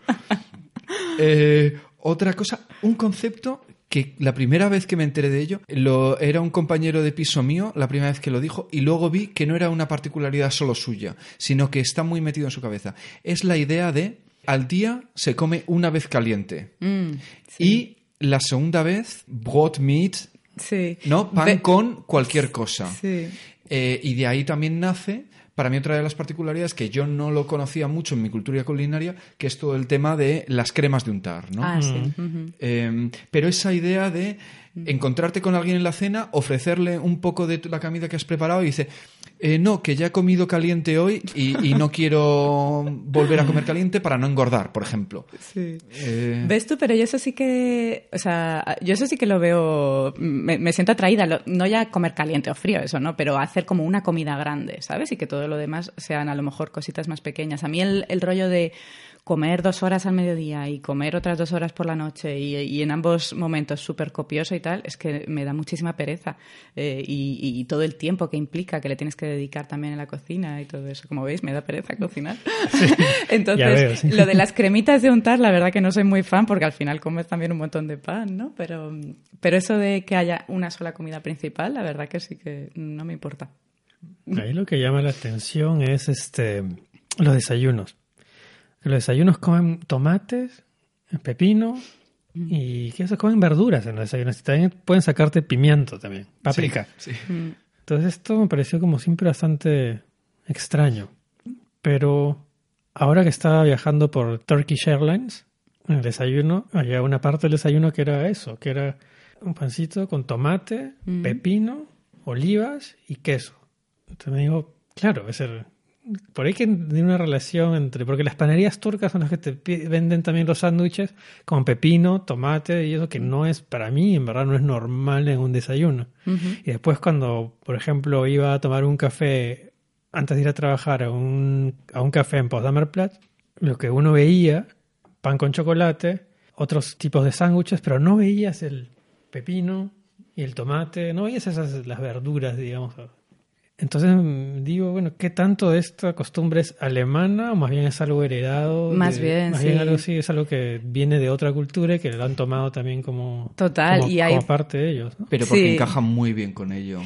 Eh, otra cosa, un concepto que la primera vez que me enteré de ello lo, era un compañero de piso mío, la primera vez que lo dijo, y luego vi que no era una particularidad solo suya, sino que está muy metido en su cabeza. Es la idea de al día se come una vez caliente Mm, y la segunda vez brot meat, sí. ¿no? Pan con cualquier cosa. Sí. Eh, y de ahí también nace, para mí otra de las particularidades que yo no lo conocía mucho en mi cultura culinaria, que es todo el tema de las cremas de untar, ¿no? Ah, sí. Ujú. Eh, pero esa idea de encontrarte con alguien en la cena, ofrecerle un poco de la comida que has preparado y dice, eh, no, que ya he comido caliente hoy y, no quiero volver a comer caliente para no engordar, por ejemplo. Sí. Eh, ¿Ves tú? Pero yo eso sí que, o sea, yo eso sí que lo veo, me, siento atraída, no ya comer caliente o frío, eso, ¿no? Pero hacer como una comida grande, ¿sabes? Y que todo lo demás sean a lo mejor cositas más pequeñas. A mí el, el rollo de comer dos horas al mediodía y comer otras dos horas por la noche y, en ambos momentos súper copioso y tal, es que me da muchísima pereza. Eh, y, todo el tiempo que implica que le tienes que dedicar también en la cocina y todo eso. Como veis, me da pereza cocinar. Entonces, lo de las cremitas de untar, la verdad que no soy muy fan porque al final comes también un montón de pan, ¿no? Pero, pero eso de que haya una sola comida principal, la verdad que sí que no me importa. Ahí lo que llama la atención es este los desayunos los desayunos comen tomates, pepino y que eso comen verduras en los desayunos. Y también pueden sacarte pimiento también, paprika. Entonces esto me pareció como siempre bastante extraño. Pero ahora que estaba viajando por Turkish Airlines, en el desayuno, había una parte del desayuno que era eso, que era un pancito con tomate, pepino, olivas y queso. Entonces me digo, claro, es el por ahí que tiene una relación entre, porque las panerías turcas son las que te venden también los sándwiches con pepino, tomate y eso que no es, para mí, en verdad no es normal en un desayuno. Y después cuando, por ejemplo, iba a tomar un café antes de ir a trabajar a un, a un café en Potsdamer Platz, lo que uno veía, pan con chocolate, otros tipos de sándwiches, pero no veías el pepino y el tomate, no veías esas las verduras, digamos, entonces mm, digo, bueno, ¿qué tanto de esta costumbre es alemana o más bien es algo heredado? Más bien, más bien algo sí, es algo que viene de otra cultura y que lo han tomado también como, Total, y hay... parte de ellos. Pero porque encaja muy bien con ello.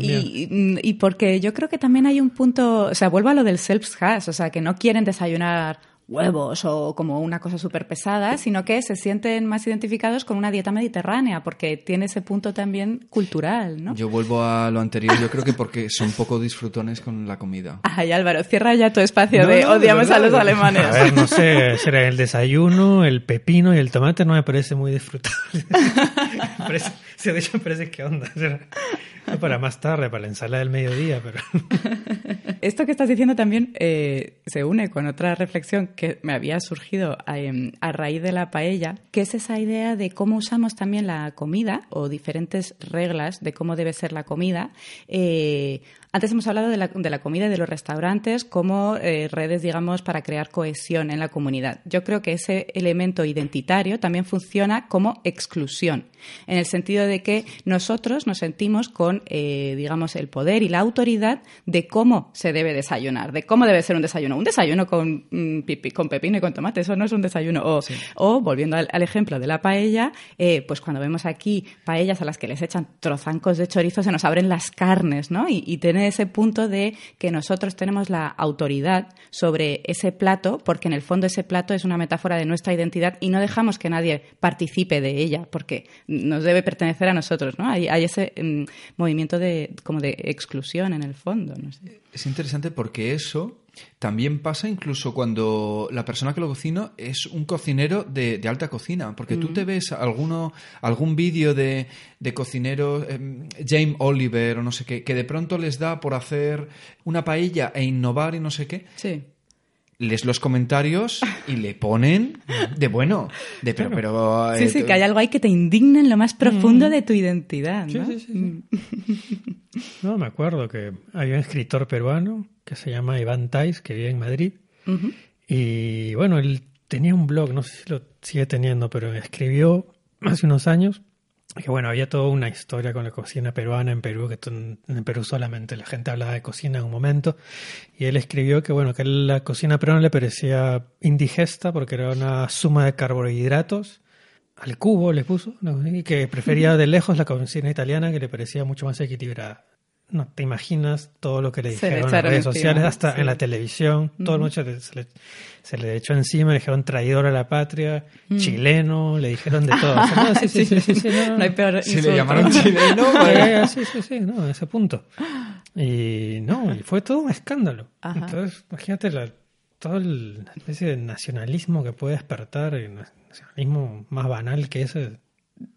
Y, y, porque yo creo que también hay un punto, o sea, vuelvo a lo del self-has, o sea, que no quieren desayunar huevos o como una cosa súper pesada, sino que se sienten más identificados con una dieta mediterránea, porque tiene ese punto también cultural, ¿no? Yo vuelvo a lo anterior, yo creo que porque son poco disfrutones con la comida. Ay, Álvaro, cierra ya tu espacio de odiamos a los alemanes. A ver, no sé, será el desayuno, el pepino y el tomate no me parece muy disfrutable. parece, me parece que onda. para más tarde, para la ensalada del mediodía, pero... Esto que estás diciendo también eh, se une con otra reflexión que me había surgido em, a, raíz de la paella, que es esa idea de cómo usamos también la comida o diferentes reglas de cómo debe ser la comida eh, antes hemos hablado de la, de la comida y de los restaurantes como eh, redes, digamos, para crear cohesión en la comunidad. Yo creo que ese elemento identitario también funciona como exclusión, en el sentido de que nosotros nos sentimos con, eh, digamos, el poder y la autoridad de cómo se debe desayunar, de cómo debe ser un desayuno. Un desayuno con, mm, con pepino y con tomate, eso no es un desayuno. O, o volviendo al, ejemplo de la paella, eh, pues cuando vemos aquí paellas a las que les echan trozancos de chorizo, se nos abren las carnes, ¿no? Y, y tener ese punto de que nosotros tenemos la autoridad sobre ese plato, porque en el fondo ese plato es una metáfora de nuestra identidad y no dejamos que nadie participe de ella, porque nos debe pertenecer a nosotros, ¿no? Hay, ese mm, movimiento de, como de exclusión en el fondo. Es interesante porque eso también pasa incluso cuando la persona que lo cocina es un cocinero de, alta cocina, porque tú te mm. ves alguno, algún vídeo de, de cocineros, em, James Oliver o no sé qué, que de pronto les da por hacer una paella e innovar y no sé qué. Sí lees los comentarios y le ponen de bueno, de pero, pero Sí, sí, eh, que hay algo ahí que te indigna en lo más profundo mm. de tu identidad, ¿no? Sí, sí, mm. no, me acuerdo que hay un escritor peruano que se llama Iván Tais, que vive en Madrid. Y bueno, él tenía un blog, no sé si lo sigue teniendo, pero escribió hace unos años que bueno, había toda una historia con la cocina peruana en Perú, que en Perú solamente la gente hablaba de cocina en un momento, y él escribió que bueno, que la cocina peruana le parecía indigesta porque era una suma de carbohidratos, al cubo le puso, y que prefería de lejos la cocina italiana que le parecía mucho más equilibrada no te imaginas todo lo que le dijeron en las redes sociales, hasta en la televisión, todo mucho se le, se le echó encima, le dijeron traidor a la patria, mm. chileno, le dijeron de todo. no, sí, sí, sí, sí, no, hay peor Si le llamaron chileno, sí, sí, sí, no, a ese punto. Y no, y fue todo un escándalo. Entonces, imagínate la, todo el especie de nacionalismo que puede despertar, el nacionalismo más banal que ese,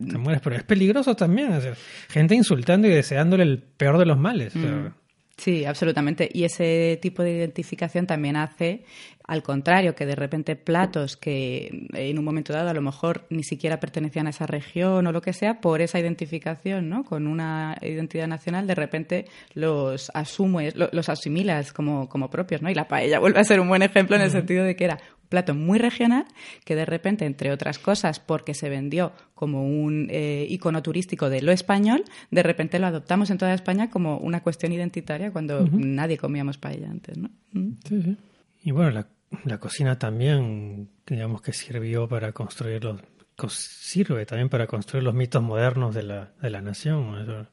te mueres, pero es peligroso también. o sea, gente insultando y deseándole el peor de los males. o sea, Sí, absolutamente. Y ese tipo de identificación también hace, al contrario, que de repente platos que en un momento dado a lo mejor ni siquiera pertenecían a esa región o lo que sea, por esa identificación, ¿no? Con una identidad nacional, de repente los asumes, lo- los asimilas como, como propios, ¿no? Y la paella vuelve a ser un buen ejemplo en el sentido de que era plato muy regional que de repente, entre otras cosas, porque se vendió como un eh, icono turístico de lo español, de repente lo adoptamos en toda España como una cuestión identitaria cuando nadie comíamos paella antes, ¿no? Mm. Sí, sí. Y bueno, la, la cocina también, digamos que sirvió para construir los, sirve también para construir los mitos modernos de la, de la nación.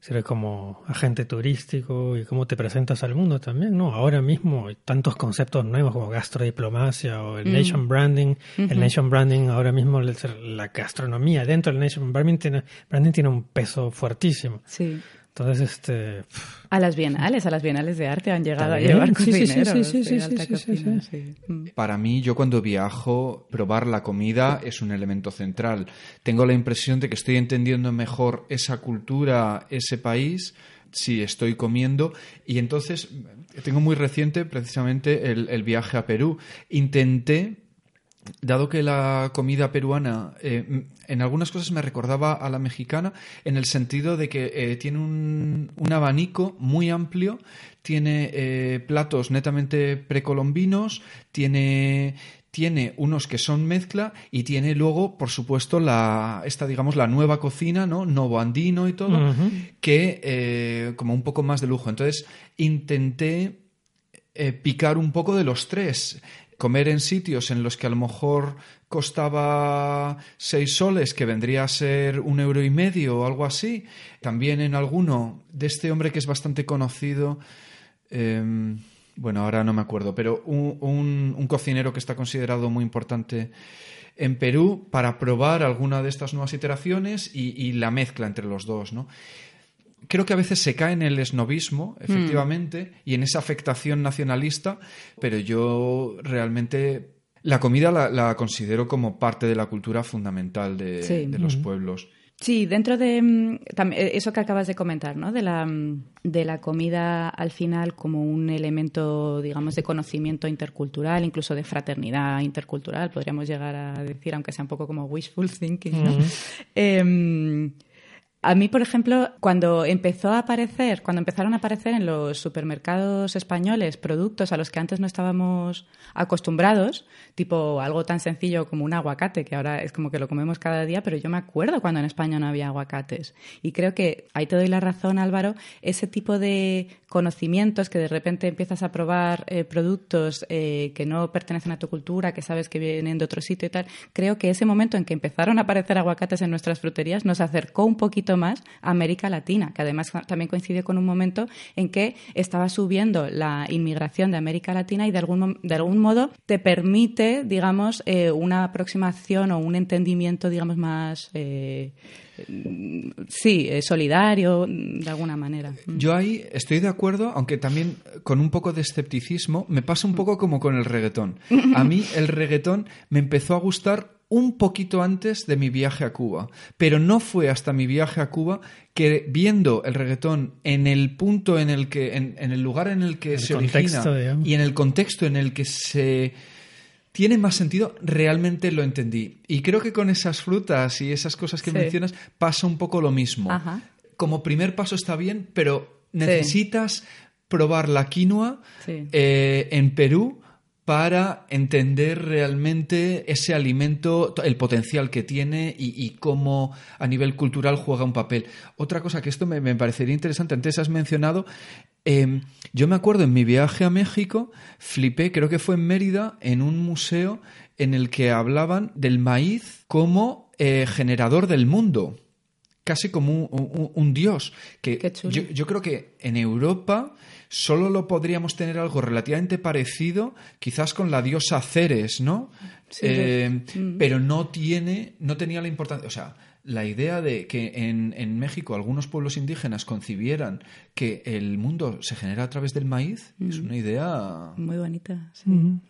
Sirve como agente turístico y cómo te presentas al mundo también, ¿no? Ahora mismo hay tantos conceptos nuevos como gastrodiplomacia o el nation branding. El nation branding ahora mismo, la gastronomía dentro del nation branding tiene, branding tiene un peso fuertísimo. Sí. Entonces, este, A las bienales, a las bienales de arte han llegado También. a llevar Sí, sí, sí, cocineros sí, sí, sí, alta sí, sí, cocina, sí. sí. Para mí, yo cuando viajo, probar la comida es un elemento central. Tengo la impresión de que estoy entendiendo mejor esa cultura, ese país, si estoy comiendo. Y entonces, tengo muy reciente precisamente el, el viaje a Perú. Intenté dado que la comida peruana eh, m- en algunas cosas me recordaba a la mexicana en el sentido de que eh, tiene un, un abanico muy amplio, tiene eh, platos netamente precolombinos, tiene tiene unos que son mezcla y tiene luego, por supuesto, la esta digamos la nueva cocina, ¿no? Novo andino y todo, que como un poco más de lujo. Entonces intenté eh, picar un poco de los tres. Comer en sitios en los que a lo mejor costaba seis soles, que vendría a ser un euro y medio o algo así. También en alguno de este hombre que es bastante conocido. eh, bueno, ahora no me acuerdo, pero un, un- cocinero que está considerado muy importante en Perú para probar alguna de estas nuevas iteraciones y la mezcla entre los dos, ¿no? Creo que a veces se cae en el esnovismo, efectivamente, y en esa afectación nacionalista, pero yo realmente la comida la, la considero como parte de la cultura fundamental de, Sí. de los pueblos. Sí, dentro de mm, eh, eso que acabas de comentar, ¿no? De la, mm, de la comida al final como un elemento, digamos, de conocimiento intercultural, incluso de fraternidad intercultural, podríamos llegar a decir, aunque sea un poco como wishful thinking, ¿no? Em, a mí, por ejemplo, cuando empezó a aparecer, cuando empezaron a aparecer en los supermercados españoles productos a los que antes no estábamos acostumbrados, tipo algo tan sencillo como un aguacate, que ahora es como que lo comemos cada día, pero yo me acuerdo cuando en España no había aguacates. Y creo que ahí te doy la razón, Álvaro, ese tipo de conocimientos que de repente empiezas a probar eh, productos eh, que no pertenecen a tu cultura, que sabes que vienen de otro sitio y tal, creo que ese momento en que empezaron a aparecer aguacates en nuestras fruterías nos acercó un poquito más América Latina, que además también coincidió con un momento en que estaba subiendo la inmigración de América Latina y de algún, de algún modo te permite, digamos, eh, una aproximación o un entendimiento, digamos, más, eh, sí, eh, solidario, de alguna manera. Mm. Yo ahí estoy de acuerdo, aunque también con un poco de escepticismo, me pasa un poco como con el reggaetón. A mí el reggaetón me empezó a gustar un poquito antes de mi viaje a Cuba, pero no fue hasta mi viaje a Cuba que viendo el reggaetón en el punto en el que, en, en el lugar en el que El se contexto, origina digamos. y en el contexto en el que se tiene más sentido, realmente lo entendí. Y creo que con esas frutas y esas cosas que Sí. mencionas pasa un poco lo mismo Ajá. como primer paso está bien, pero necesitas probar la quinoa Sí. eh, en Perú para entender realmente ese alimento, to- el potencial que tiene y, cómo a nivel cultural juega un papel. Otra cosa que esto me, parecería interesante, antes has mencionado, eh, yo me acuerdo en mi viaje a México, flipé, creo que fue en Mérida, en un museo en el que hablaban del maíz como eh, generador del mundo casi como un, un- un dios. Que Qué chulo. yo, yo creo que en Europa solo lo podríamos tener algo relativamente parecido, quizás con la diosa Ceres, ¿no? Sí, Eh, mm. Pero no tiene, no tenía la importancia. O sea, la idea de que en, en México algunos pueblos indígenas concibieran que el mundo se genera a través del maíz es una idea. Muy bonita. sí.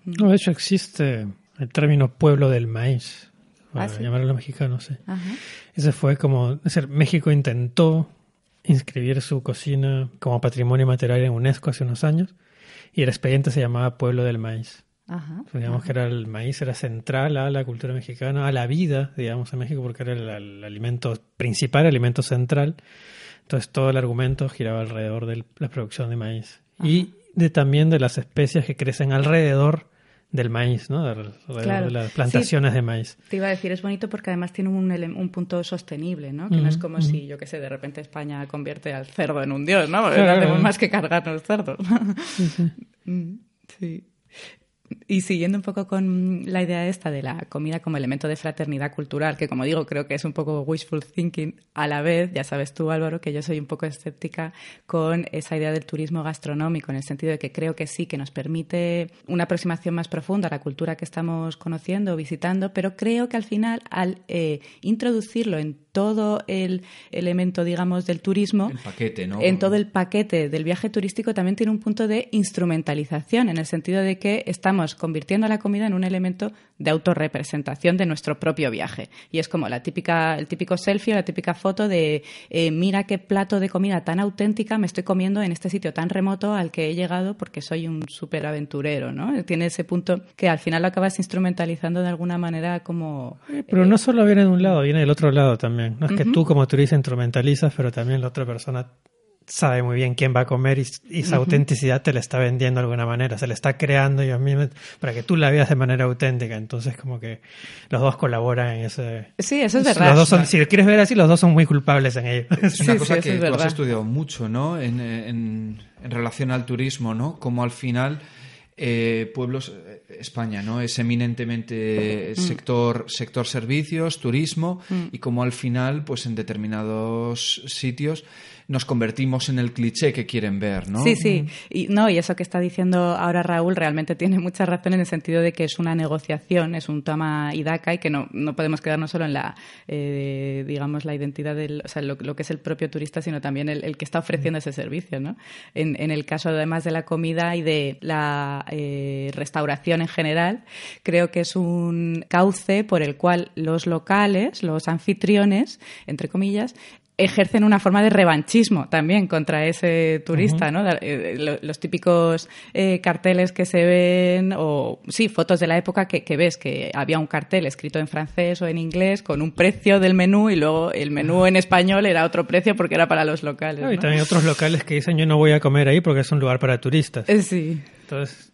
No, hecho existe el término pueblo del maíz. Para ¿Ah, sí? llamarlo mexicano, sí. Ajá. Ese fue como, es decir, México intentó inscribir su cocina como patrimonio material en UNESCO hace unos años y el expediente se llamaba Pueblo del Maíz. Ajá. Digamos que era el maíz era central a la cultura mexicana, a la vida, digamos, en México, porque era el, el alimento principal, el alimento central. Entonces todo el argumento giraba alrededor de la producción de maíz y de también de las especies que crecen alrededor del maíz, ¿no? Claro. de las plantaciones de maíz. Te iba a decir, es bonito porque además tiene un, un punto sostenible, ¿no? Que no es como si, yo qué sé, de repente España convierte al cerdo en un dios, ¿no? Porque Claro, no claro. más que cargarnos cerdos. Mm, sí. Y siguiendo un poco con la idea esta de la comida como elemento de fraternidad cultural, que como digo, creo que es un poco wishful thinking, a la vez, ya sabes tú Álvaro, que yo soy un poco escéptica con esa idea del turismo gastronómico, en el sentido de que creo que sí, que nos permite una aproximación más profunda a la cultura que estamos conociendo o visitando, pero creo que al final, al eh, introducirlo en todo el elemento, digamos, del turismo, El paquete, ¿no? en todo el paquete del viaje turístico también tiene un punto de instrumentalización, en el sentido de que estamos convirtiendo la comida en un elemento de autorrepresentación de nuestro propio viaje. Y es como la típica, el típico selfie la típica foto de eh, mira qué plato de comida tan auténtica me estoy comiendo en este sitio tan remoto al que he llegado porque soy un súper aventurero, ¿no? Tiene ese punto que al final lo acabas instrumentalizando de alguna manera como... Pero no solo viene de un lado, viene del otro lado también. No es que tú como turista instrumentalizas, pero también la otra persona sabe muy bien quién va a comer y, y esa autenticidad te la está vendiendo de alguna manera, se la está creando y a mí me- para que tú la veas de manera auténtica. Entonces como que los dos colaboran en ese... Sí, eso es verdad. Los dos son, si lo quieres ver así, los dos son muy culpables en ello. Es una Sí, cosa sí, que es tú has estudiado mucho, ¿no? En, en- en relación al turismo, ¿no? Como al final eh, pueblos eh, España, ¿no? Es eminentemente Mm. sector sector servicios, turismo y como al final, pues en determinados sitios nos convertimos en el cliché que quieren ver, ¿no? Sí, sí. Y, no, y eso que está diciendo ahora Raúl realmente tiene mucha razón en el sentido de que es una negociación, es un toma y daca y que no, no podemos quedarnos solo en la, eh, digamos, la identidad del, o sea, lo, que es el propio turista, sino también el, que está ofreciendo ese servicio, ¿no? En, en el caso, además de la comida y de la eh, restauración en general, creo que es un cauce por el cual los locales, los anfitriones, entre comillas, ejercen una forma de revanchismo también contra ese turista, ¿no? Eh, lo- Los típicos eh, carteles que se ven, o sí, fotos de la época que, que ves que había un cartel escrito en francés o en inglés con un precio del menú y luego el menú en español era otro precio porque era para los locales. Y también otros locales que dicen yo no voy a comer ahí porque es un lugar para turistas. Eh, Sí. Entonces,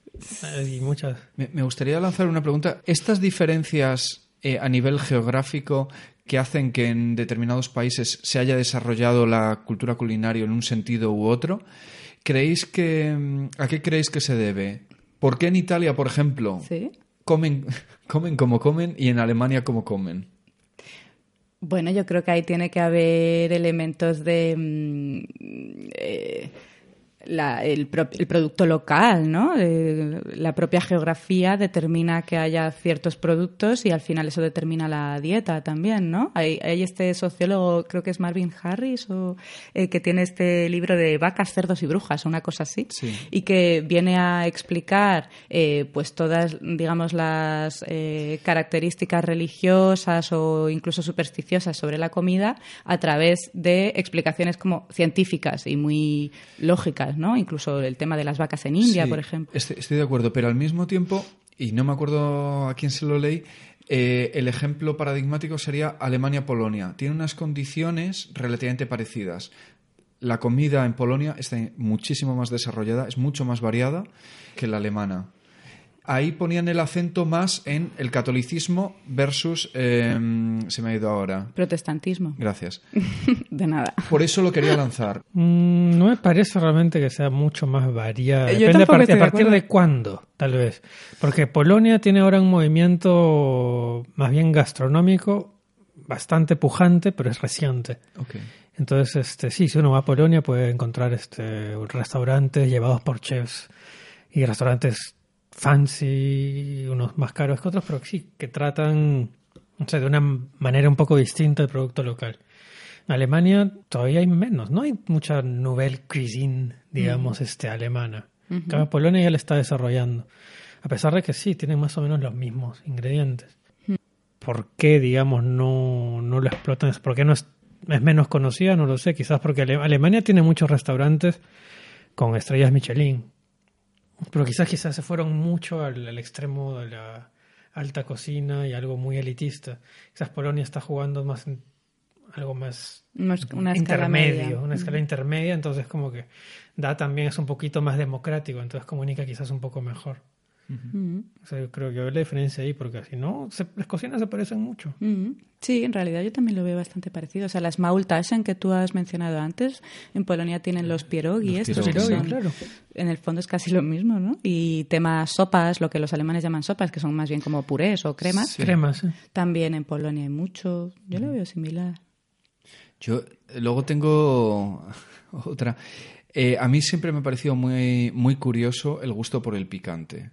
hay muchas... Me, me gustaría lanzar una pregunta. ¿Estas diferencias eh, a nivel geográfico que hacen que en determinados países se haya desarrollado la cultura culinaria en un sentido u otro, ¿creéis que mm, a qué creéis que se debe? ¿Por qué en Italia, por ejemplo, Sí. comen, comen como comen y en Alemania como comen? Bueno, yo creo que ahí tiene que haber elementos de mm, eh, la- el, pro- el producto local, ¿no? Eh, la propia geografía determina que haya ciertos productos y al final eso determina la dieta también, ¿no? Hay, hay este sociólogo, creo que es Marvin Harris, o, eh, que tiene este libro de vacas, cerdos y brujas, una cosa así, Sí. y que viene a explicar eh, pues todas digamos las eh, características religiosas o incluso supersticiosas sobre la comida a través de explicaciones como científicas y muy lógicas no incluso el tema de las vacas en India Sí, por ejemplo Estoy, estoy de acuerdo, pero al mismo tiempo, y no me acuerdo a quién se lo leí, eh, el ejemplo paradigmático sería Alemania-Polonia. Tiene unas condiciones relativamente parecidas. La comida en Polonia está muchísimo más desarrollada, es mucho más variada que la alemana. Ahí ponían el acento más en el catolicismo versus... eh, se me ha ido ahora. protestantismo Gracias. de nada Por eso lo quería lanzar. Mm, no me parece realmente que sea mucho más variada. Eh, yo Depende a, tampoco par- estoy a de partir de cuándo, tal vez. Porque Polonia tiene ahora un movimiento más bien gastronómico bastante pujante, pero es reciente. Ok. Entonces, este, sí, si uno va a Polonia puede encontrar este, restaurantes llevados por chefs y restaurantes fancy, unos más caros que otros, pero sí, que tratan no sé, de una manera un poco distinta el producto local. En Alemania todavía hay menos, no hay mucha nouvelle cuisine, digamos, este, alemana. Cambio, Polonia ya la está desarrollando. A pesar de que sí, tienen más o menos los mismos ingredientes. por qué, digamos, no, no lo explotan, por qué no es, es menos conocida, no lo sé, quizás porque Alemania tiene muchos restaurantes con estrellas Michelin, pero quizás quizás se fueron mucho al, al extremo de la alta cocina y algo muy elitista. Quizás Polonia está jugando más en algo más una intermedio, una escala intermedia, entonces como que da también es un poquito más democrático, entonces comunica quizás un poco mejor. O sea, yo creo que la diferencia ahí, porque si no, las cocinas se parecen mucho. Sí, en realidad yo también lo veo bastante parecido. O sea, las Maultaschen que tú has mencionado antes, en Polonia tienen los pierogi, estos claro. en el fondo es casi lo mismo, ¿no? Y temas sopas, lo que los alemanes llaman sopas, que son más bien como purés o cremas. Cremas, También en Polonia hay mucho. Yo lo veo similar. Yo luego tengo otra. Eh, a mí siempre me ha parecido muy, muy curioso el gusto por el picante.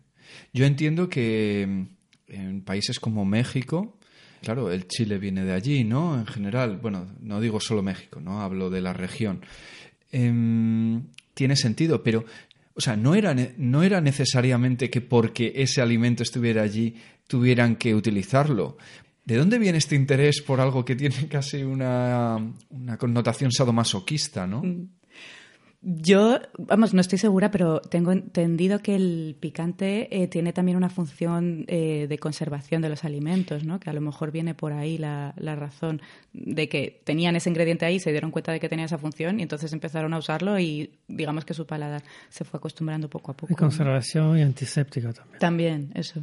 Yo entiendo que mm, en países como México, claro, el chile viene de allí, ¿no? En general, bueno, no digo solo México, ¿no? Hablo de la región. Em, tiene sentido, pero, o sea, no era, no era necesariamente que porque ese alimento estuviera allí tuvieran que utilizarlo. ¿De dónde viene este interés por algo que tiene casi una, una connotación sadomasoquista, no? Mm. Yo, vamos, no estoy segura, pero tengo entendido que el picante eh, tiene también una función eh, de conservación de los alimentos, ¿no? Que a lo mejor viene por ahí la, la, razón de que tenían ese ingrediente ahí, se dieron cuenta de que tenía esa función y entonces empezaron a usarlo y digamos que su paladar se fue acostumbrando poco a poco. Y conservación y antiséptica también. También, eso.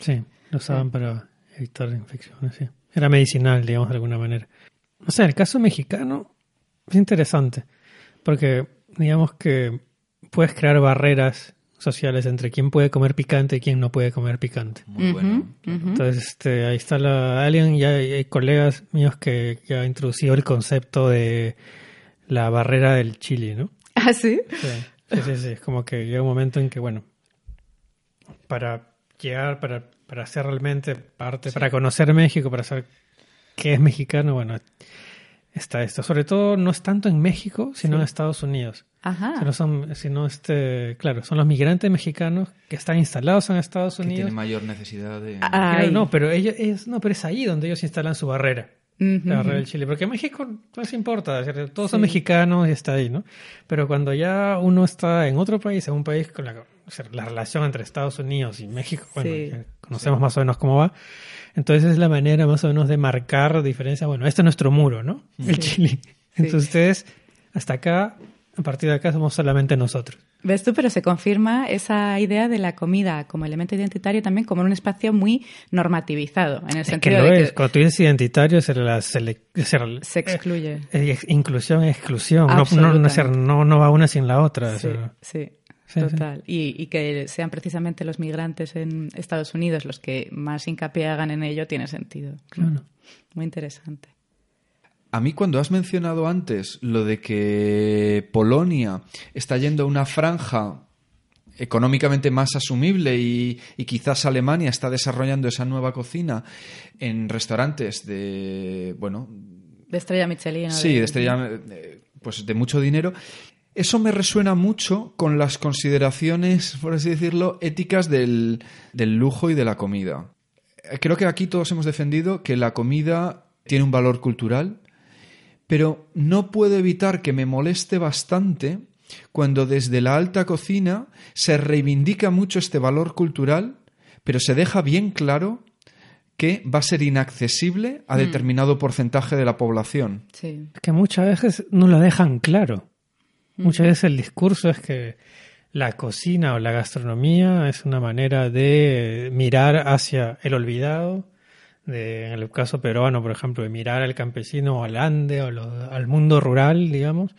Sí, lo usaban para evitar infecciones, sí. Era medicinal, digamos, de alguna manera. O sea, el caso mexicano es interesante, porque digamos que puedes crear barreras sociales entre quién puede comer picante y quién no puede comer picante. Muy bueno. Entonces, este, ahí está la alguien, ya hay, colegas míos que, que ha introducido el concepto de la barrera del chile, ¿no? ¿Ah, sí? Sí, sí, sí. Es como que llega un momento en que, bueno, para llegar, para para hacer realmente parte, para conocer México, para saber qué es mexicano, bueno, está esto. Sobre todo no es tanto en México, sino en Estados Unidos. Ajá. Sino son, sino este, claro, son los migrantes mexicanos que están instalados en Estados Unidos. Que tienen mayor necesidad de. No, pero ellos, es, no, pero es ahí donde ellos instalan su barrera. La barrera del Chile. Porque México no les importa, todos son mexicanos y está ahí, ¿no? Pero cuando ya uno está en otro país, en un país con la, la relación entre Estados Unidos y México, bueno, conocemos más o menos cómo va. Entonces es la manera más o menos de marcar diferencia. Bueno, este es nuestro muro, ¿no? El Chile. Entonces ustedes, hasta acá, a partir de acá somos solamente nosotros. ¿Ves tú? Pero se confirma esa idea de la comida como elemento identitario también como en un espacio muy normativizado. En el sentido que lo de es. Cuando tú dices identitario, se, la se excluye. Eh, inclusión es exclusión. No, no, no, va una sin la otra. Sí, sí. Total. Y, que sean precisamente los migrantes en Estados Unidos los que más hincapié hagan en ello tiene sentido. Claro. Muy interesante. A mí cuando has mencionado antes lo de que Polonia está yendo a una franja económicamente más asumible y, quizás Alemania está desarrollando esa nueva cocina en restaurantes de, bueno... De estrella Michelin. Sí, de estrella, eh, pues de mucho dinero. Eso me resuena mucho con las consideraciones, por así decirlo, éticas del, del lujo y de la comida. Creo que aquí todos hemos defendido que la comida tiene un valor cultural, pero no puedo evitar que me moleste bastante cuando desde la alta cocina se reivindica mucho este valor cultural, pero se deja bien claro que va a ser inaccesible a mm. determinado porcentaje de la población. Sí. Que muchas veces no lo dejan claro. Muchas veces el discurso es que la cocina o la gastronomía es una manera de mirar hacia el olvidado, de, en el caso peruano, por ejemplo, de mirar al campesino o al ande o al mundo rural, digamos,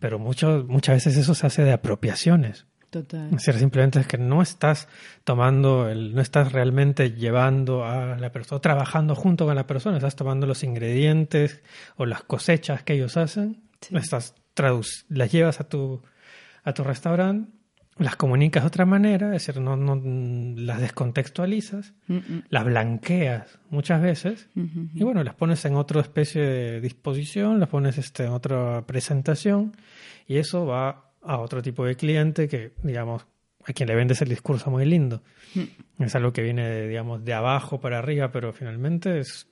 pero mucho, muchas veces eso se hace de apropiaciones. Total. Es decir, simplemente es que no estás tomando, el, no estás realmente llevando a la persona, trabajando junto con la persona, estás tomando los ingredientes o las cosechas que ellos hacen, estás las llevas a tu, a tu restaurante, las comunicas de otra manera, es decir, no, no las descontextualizas, las blanqueas muchas veces y bueno, las pones en otra especie de disposición, las pones este, en otra presentación y eso va a otro tipo de cliente que, digamos, a quien le vendes el discurso muy lindo. Mm. Es algo que viene, de, digamos, de abajo para arriba, pero finalmente es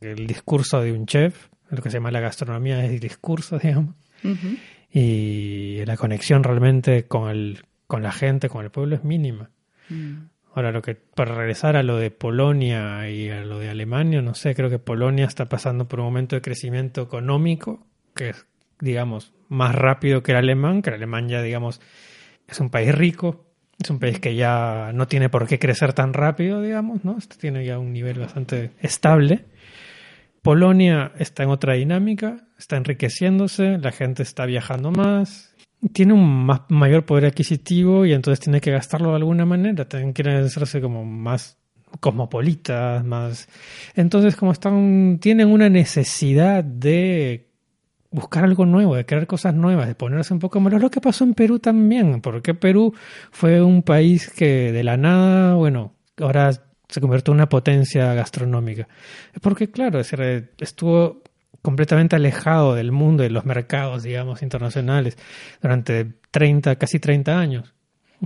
el discurso de un chef, lo que se llama la gastronomía es el discurso, digamos. Y la conexión realmente con, el, con la gente, con el pueblo es mínima. Mm. Ahora, lo que, para regresar a lo de Polonia y a lo de Alemania, no sé, creo que Polonia está pasando por un momento de crecimiento económico que es, digamos, más rápido que el alemán, que el alemán ya, digamos, es un país rico, es un país que ya no tiene por qué crecer tan rápido, digamos, ¿no? Este tiene ya un nivel bastante estable. Polonia está en otra dinámica, está enriqueciéndose, la gente está viajando más, tiene un más, mayor poder adquisitivo y entonces tiene que gastarlo de alguna manera, también quieren hacerse como más cosmopolitas, más... Entonces como están, tienen una necesidad de buscar algo nuevo, de crear cosas nuevas, de ponerse un poco malo. Lo que pasó en Perú también, porque Perú fue un país que de la nada, bueno, ahora se convirtió en una potencia gastronómica. Porque, claro, estuvo completamente alejado del mundo, de los mercados, digamos, internacionales durante 30, casi 30 años.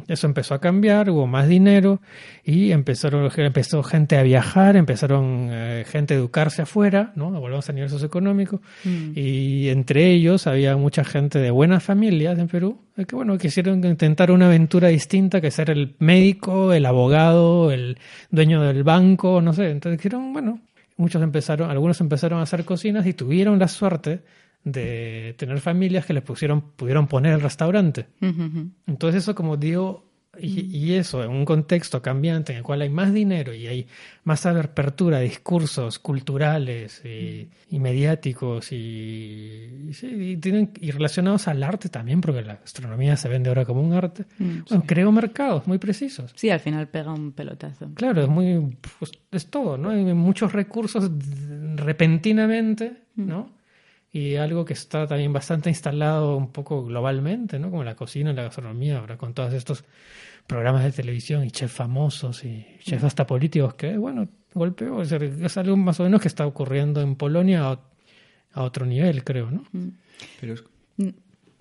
Eso empezó a cambiar, hubo más dinero y empezaron, empezó gente a viajar, empezaron eh, gente a educarse afuera, ¿no? Volvemos a nivel socioeconómico. Mm. Y entre ellos había mucha gente de buenas familias en Perú que, bueno, quisieron intentar una aventura distinta que ser el médico, el abogado, el dueño del banco, no sé. Entonces dijeron, bueno, muchos empezaron, algunos empezaron a hacer cocinas y tuvieron la suerte de tener familias que les pusieron, pudieron poner el restaurante. Entonces eso como digo, y, eso en un contexto cambiante en el cual hay más dinero y hay más apertura de discursos culturales y, mediáticos y, tienen, y relacionados al arte también, porque la gastronomía se vende ahora como un arte, mm, bueno, creo mercados muy precisos. Sí, al final pega un pelotazo. Claro, es muy, pues, es todo, ¿no? Hay muchos recursos repentinamente, ¿no? Y algo que está también bastante instalado un poco globalmente, ¿no? Como la cocina y la gastronomía, ahora con todos estos programas de televisión y chefs famosos y chefs hasta políticos que, bueno, golpeó, es algo más o menos que está ocurriendo en Polonia a, otro nivel, creo, ¿no? Mm. Pero mm.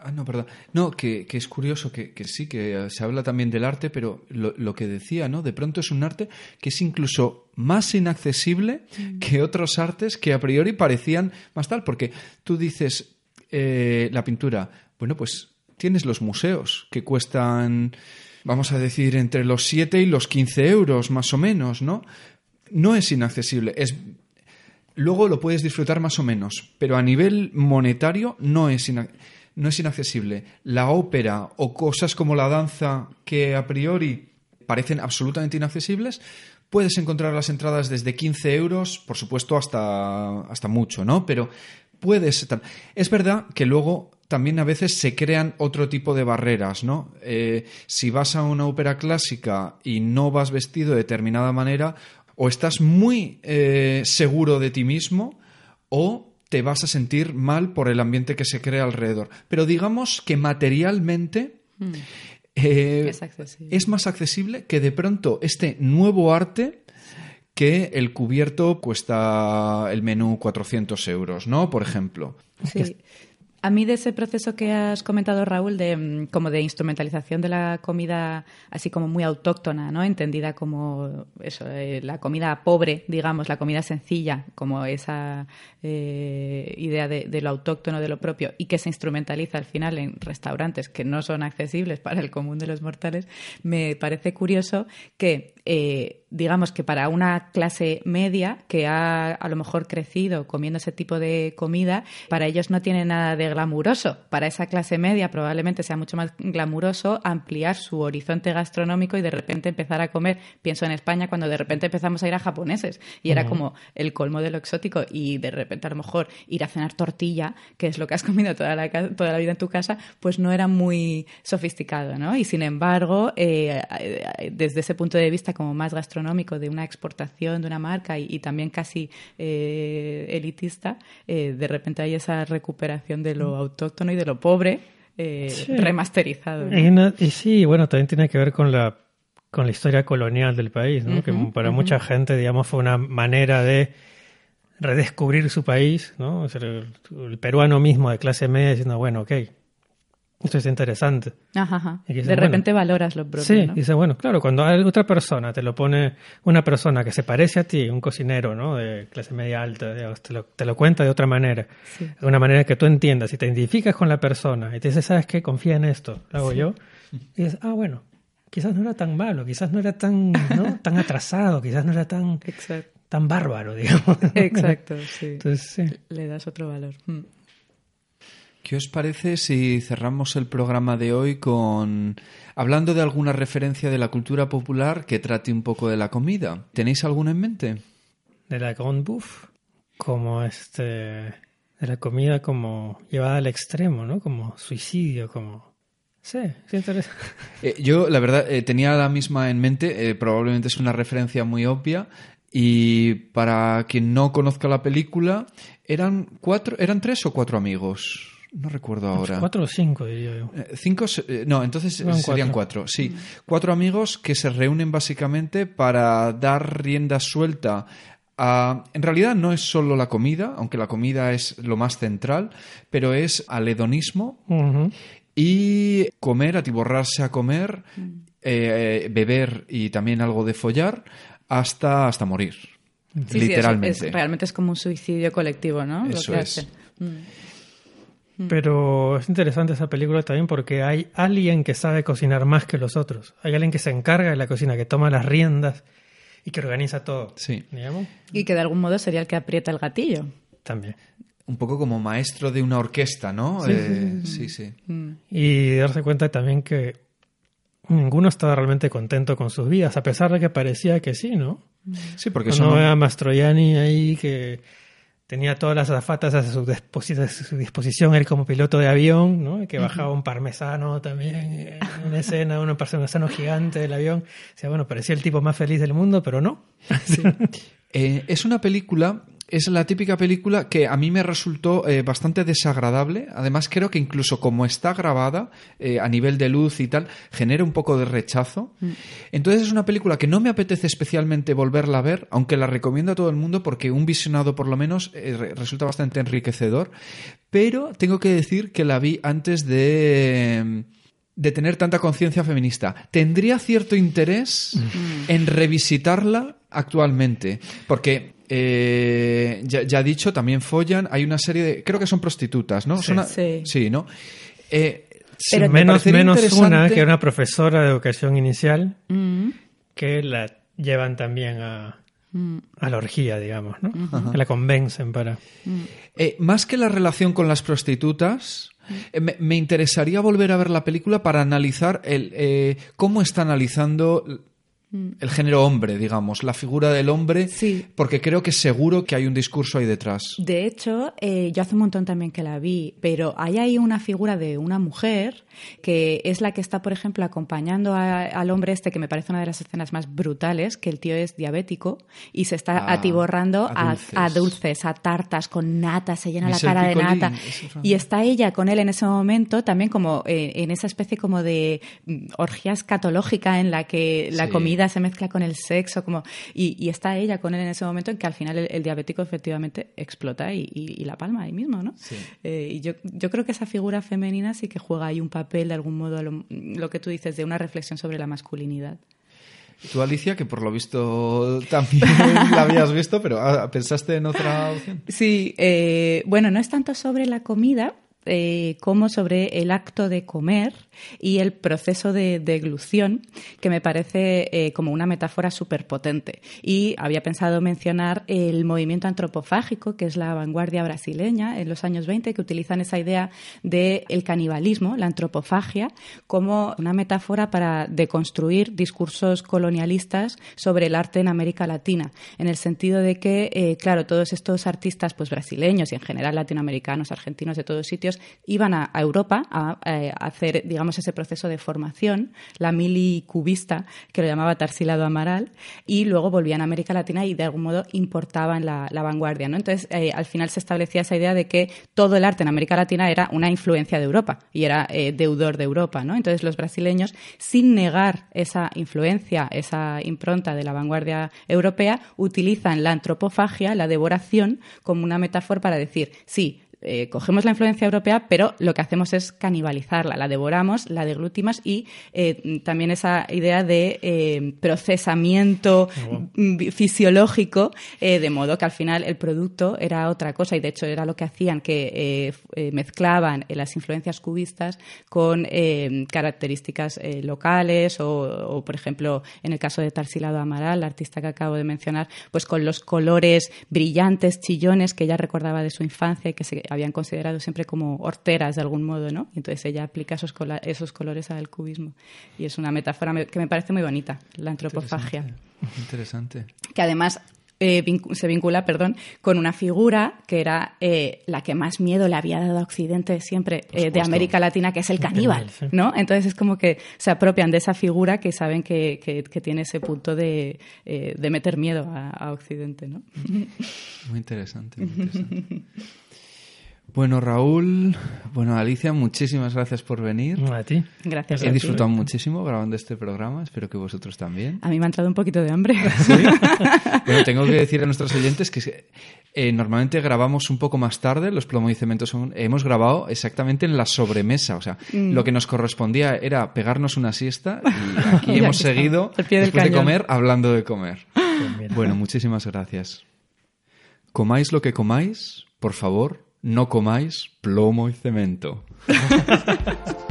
Ah, no, perdón. No, que, es curioso que, sí, que se habla también del arte, pero lo, que decía, ¿no? De pronto es un arte que es incluso más inaccesible mm. que otros artes que a priori parecían más tal, porque tú dices eh, la pintura, bueno, pues tienes los museos que cuestan, vamos a decir, entre los 7 y los 15 euros, más o menos, ¿no? No es inaccesible, es luego lo puedes disfrutar más o menos, pero a nivel monetario no es inaccesible no es inaccesible. La ópera o cosas como la danza que a priori parecen absolutamente inaccesibles, puedes encontrar las entradas desde 15 euros, por supuesto, hasta, hasta mucho, ¿no? Pero puedes... Es verdad que luego también a veces se crean otro tipo de barreras, ¿no? Eh, si vas a una ópera clásica y no vas vestido de determinada manera, o estás muy eh, seguro de ti mismo, o te vas a sentir mal por el ambiente que se crea alrededor. Pero digamos que materialmente hmm. eh, es, más accesible que de pronto este nuevo arte que el cubierto cuesta el menú 400 euros, ¿no? Por ejemplo. Sí. A mí de ese proceso que has comentado, Raúl, de mm, como de instrumentalización de la comida así como muy autóctona, ¿no? Entendida como eso, eh, la comida pobre, digamos, la comida sencilla, como esa eh, idea de, lo autóctono, de lo propio, y que se instrumentaliza al final en restaurantes que no son accesibles para el común de los mortales, me parece curioso que eh, digamos que para una clase media que ha a lo mejor crecido comiendo ese tipo de comida, para ellos no tiene nada de glamuroso. Para esa clase media probablemente sea mucho más glamuroso ampliar su horizonte gastronómico y de repente empezar a comer. Pienso en España cuando de repente empezamos a ir a japoneses y era como el colmo de lo exótico y de repente a lo mejor ir a cenar tortilla, que es lo que has comido toda la, toda la vida en tu casa, pues no era muy sofisticado, ¿no? Y sin embargo, eh, desde ese punto de vista como más gastronómico, de una exportación de una marca y, también casi eh, elitista, eh, de repente hay esa recuperación de lo mm. autóctono y de lo pobre eh, remasterizado. Y, sí, bueno, también tiene que ver con la con la historia colonial del país, ¿no? que para mucha gente, digamos, fue una manera de redescubrir su país, ¿no? el, peruano mismo de clase media diciendo, bueno, ok, esto es interesante. Ajá, ajá. Y dices, De bueno, repente valoras lo propio, Sí, ¿no? dice, bueno, claro, cuando hay otra persona te lo pone, una persona que se parece a ti, un cocinero, ¿no? De clase media alta, digamos, te, lo, te lo cuenta de otra manera, Sí. de una manera que tú entiendas y te identificas con la persona y te dice, ¿sabes qué? Confía en esto, lo hago yo. Y dices, ah, bueno, quizás no era tan malo, quizás no era tan, ¿no? tan atrasado, quizás no era tan, Exacto. tan bárbaro, digamos. Exacto, sí. Entonces, sí. Le das otro valor. Mm. ¿Qué os parece si cerramos el programa de hoy con hablando de alguna referencia de la cultura popular que trate un poco de la comida? ¿Tenéis alguna en mente? de la Grand Bouffe, como este, de la comida como llevada al extremo, ¿no? Como suicidio, como... Sí, sí, interesa- Eh, yo, la verdad, eh, tenía la misma en mente. eh, probablemente es una referencia muy obvia. Y para quien no conozca la película, eran cuatro, eran tres o cuatro amigos. No recuerdo ahora. Cuatro o cinco, diría yo. Eh, Cinco, eh, no, entonces serían cuatro. cuatro. sí. Cuatro amigos que se reúnen básicamente para dar rienda suelta a... En realidad no es solo la comida, aunque la comida es lo más central, pero es al hedonismo y comer, atiborrarse a comer, eh, beber y también algo de follar hasta, hasta morir. Sí, sí, literalmente. es- es- realmente es como un suicidio colectivo, ¿no? Lo Eso que es. hacen. Mm. Pero es interesante esa película también porque hay alguien que sabe cocinar más que los otros. Hay alguien que se encarga de la cocina, que toma las riendas y que organiza todo. Sí. Digamos, Y que de algún modo sería el que aprieta el gatillo. también. Un poco como maestro de una orquesta, ¿no? Eh, sí, sí. Mm. Y darse cuenta también que ninguno estaba realmente contento con sus vidas, a pesar de que parecía que sí, ¿no? Sí, porque Cuando son... ve a Mastroianni ahí que tenía todas las azafatas a su, disposi- a su disposición, él como piloto de avión, ¿no? Que bajaba un parmesano también en una escena, un parmesano gigante del avión. O sea, bueno, parecía el tipo más feliz del mundo, pero no. Eh, es una película, es la típica película que a mí me resultó eh, bastante desagradable. Además, creo que incluso como está grabada eh, a nivel de luz y tal, genera un poco de rechazo. Entonces es una película que no me apetece especialmente volverla a ver, aunque la recomiendo a todo el mundo porque un visionado por lo menos eh, re- resulta bastante enriquecedor. Pero tengo que decir que la vi antes de de tener tanta conciencia feminista. ¿Tendría cierto interés en revisitarla actualmente? Porque, eh, ya, ya he dicho, también follan. Hay una serie de... Creo que son prostitutas, ¿no? Sí. Son a- Sí. ¿no? Eh, sí, Pero- me menos menos una, que era una profesora de educación inicial, Mm. que la llevan también a, Mm. a la orgía, digamos, ¿no? Que la convencen para... Eh, más que la relación con las prostitutas, me, me interesaría volver a ver la película para analizar el, eh, cómo está analizando el género hombre, digamos, la figura del hombre, Sí. porque creo que seguro que hay un discurso ahí detrás. De hecho, eh, yo hace un montón también que la vi, pero hay ahí una figura de una mujer que es la que está, por ejemplo, acompañando a- al hombre este, que me parece una de las escenas más brutales, que el tío es diabético y se está Ah, atiborrando a dulces. a dulces, a tartas con nata, se llena Michel la cara de nata. Y está ella con él en ese momento, también como eh, en esa especie como de mm, orgía escatológica en la que la Sí. comida se mezcla con el sexo, como y, y está ella con él en ese momento en que al final el, el diabético efectivamente explota y, y- y la palma ahí mismo, ¿no? Sí. Eh, y yo, yo creo que esa figura femenina sí que juega ahí un papel de algún modo, lo, lo que tú dices, de una reflexión sobre la masculinidad. Tú, Alicia, que por lo visto también la habías visto, pero ah, ¿pensaste en otra opción? Sí, eh, bueno, no es tanto sobre la comida eh, como sobre el acto de comer y el proceso de deglución, que me parece eh, como una metáfora súper potente. Y había pensado mencionar el movimiento antropofágico, que es la vanguardia brasileña en los años 20, que utilizan esa idea del el canibalismo, la antropofagia, como una metáfora para deconstruir discursos colonialistas sobre el arte en América Latina, en el sentido de que, eh, claro, todos estos artistas pues brasileños y en general latinoamericanos, argentinos de todos sitios, iban a, Europa a, eh, a hacer, digamos, ese proceso de formación, la mili cubista, que lo llamaba Tarsila Amaral, y luego volvían a América Latina y de algún modo importaban la, la vanguardia. ¿no? Entonces, eh, al final se establecía esa idea de que todo el arte en América Latina era una influencia de Europa y era eh, deudor de Europa. ¿no? Entonces, los brasileños, sin negar esa influencia, esa impronta de la vanguardia europea, utilizan la antropofagia, la devoración, como una metáfora para decir, sí, eh, cogemos la influencia europea, pero lo que hacemos es canibalizarla, la devoramos, la deglutimos y eh, también esa idea de eh, procesamiento fisiológico, de modo que al final el producto era otra cosa. Y de hecho era lo que hacían, que mezclaban las influencias cubistas con características locales o, por ejemplo, en el caso de Tarsilado Amaral, la artista que acabo de mencionar, pues con los colores brillantes, chillones que ella recordaba de su infancia y que se habían considerado siempre como horteras de algún modo, ¿no? Y entonces ella aplica esos, esos colores al cubismo. Y es una metáfora que me parece muy bonita, la antropofagia. Interesante. Que además eh, se vincula, perdón, con una figura que era eh, la que más miedo le había dado a Occidente siempre eh, de América Latina, que es el caníbal, ¿no? Entonces es como que se apropian de esa figura que saben que, que, tiene ese punto de, de meter miedo a, a Occidente, ¿no? Muy interesante. Muy interesante. Bueno, Raúl, bueno, Alicia, muchísimas gracias por venir. A ti. Gracias. He disfrutado muchísimo grabando este programa, espero que vosotros también. A mí me ha entrado un poquito de hambre. ¿Sí? bueno, tengo que decir a nuestros oyentes que eh, normalmente grabamos un poco más tarde, los plomo y cementos hemos grabado exactamente en la sobremesa, o sea, mm. lo que nos correspondía era pegarnos una siesta y aquí hemos seguido, después de comer, hablando de comer. Pues bueno, muchísimas gracias. Comáis lo que comáis, por favor, No comáis plomo e cemento.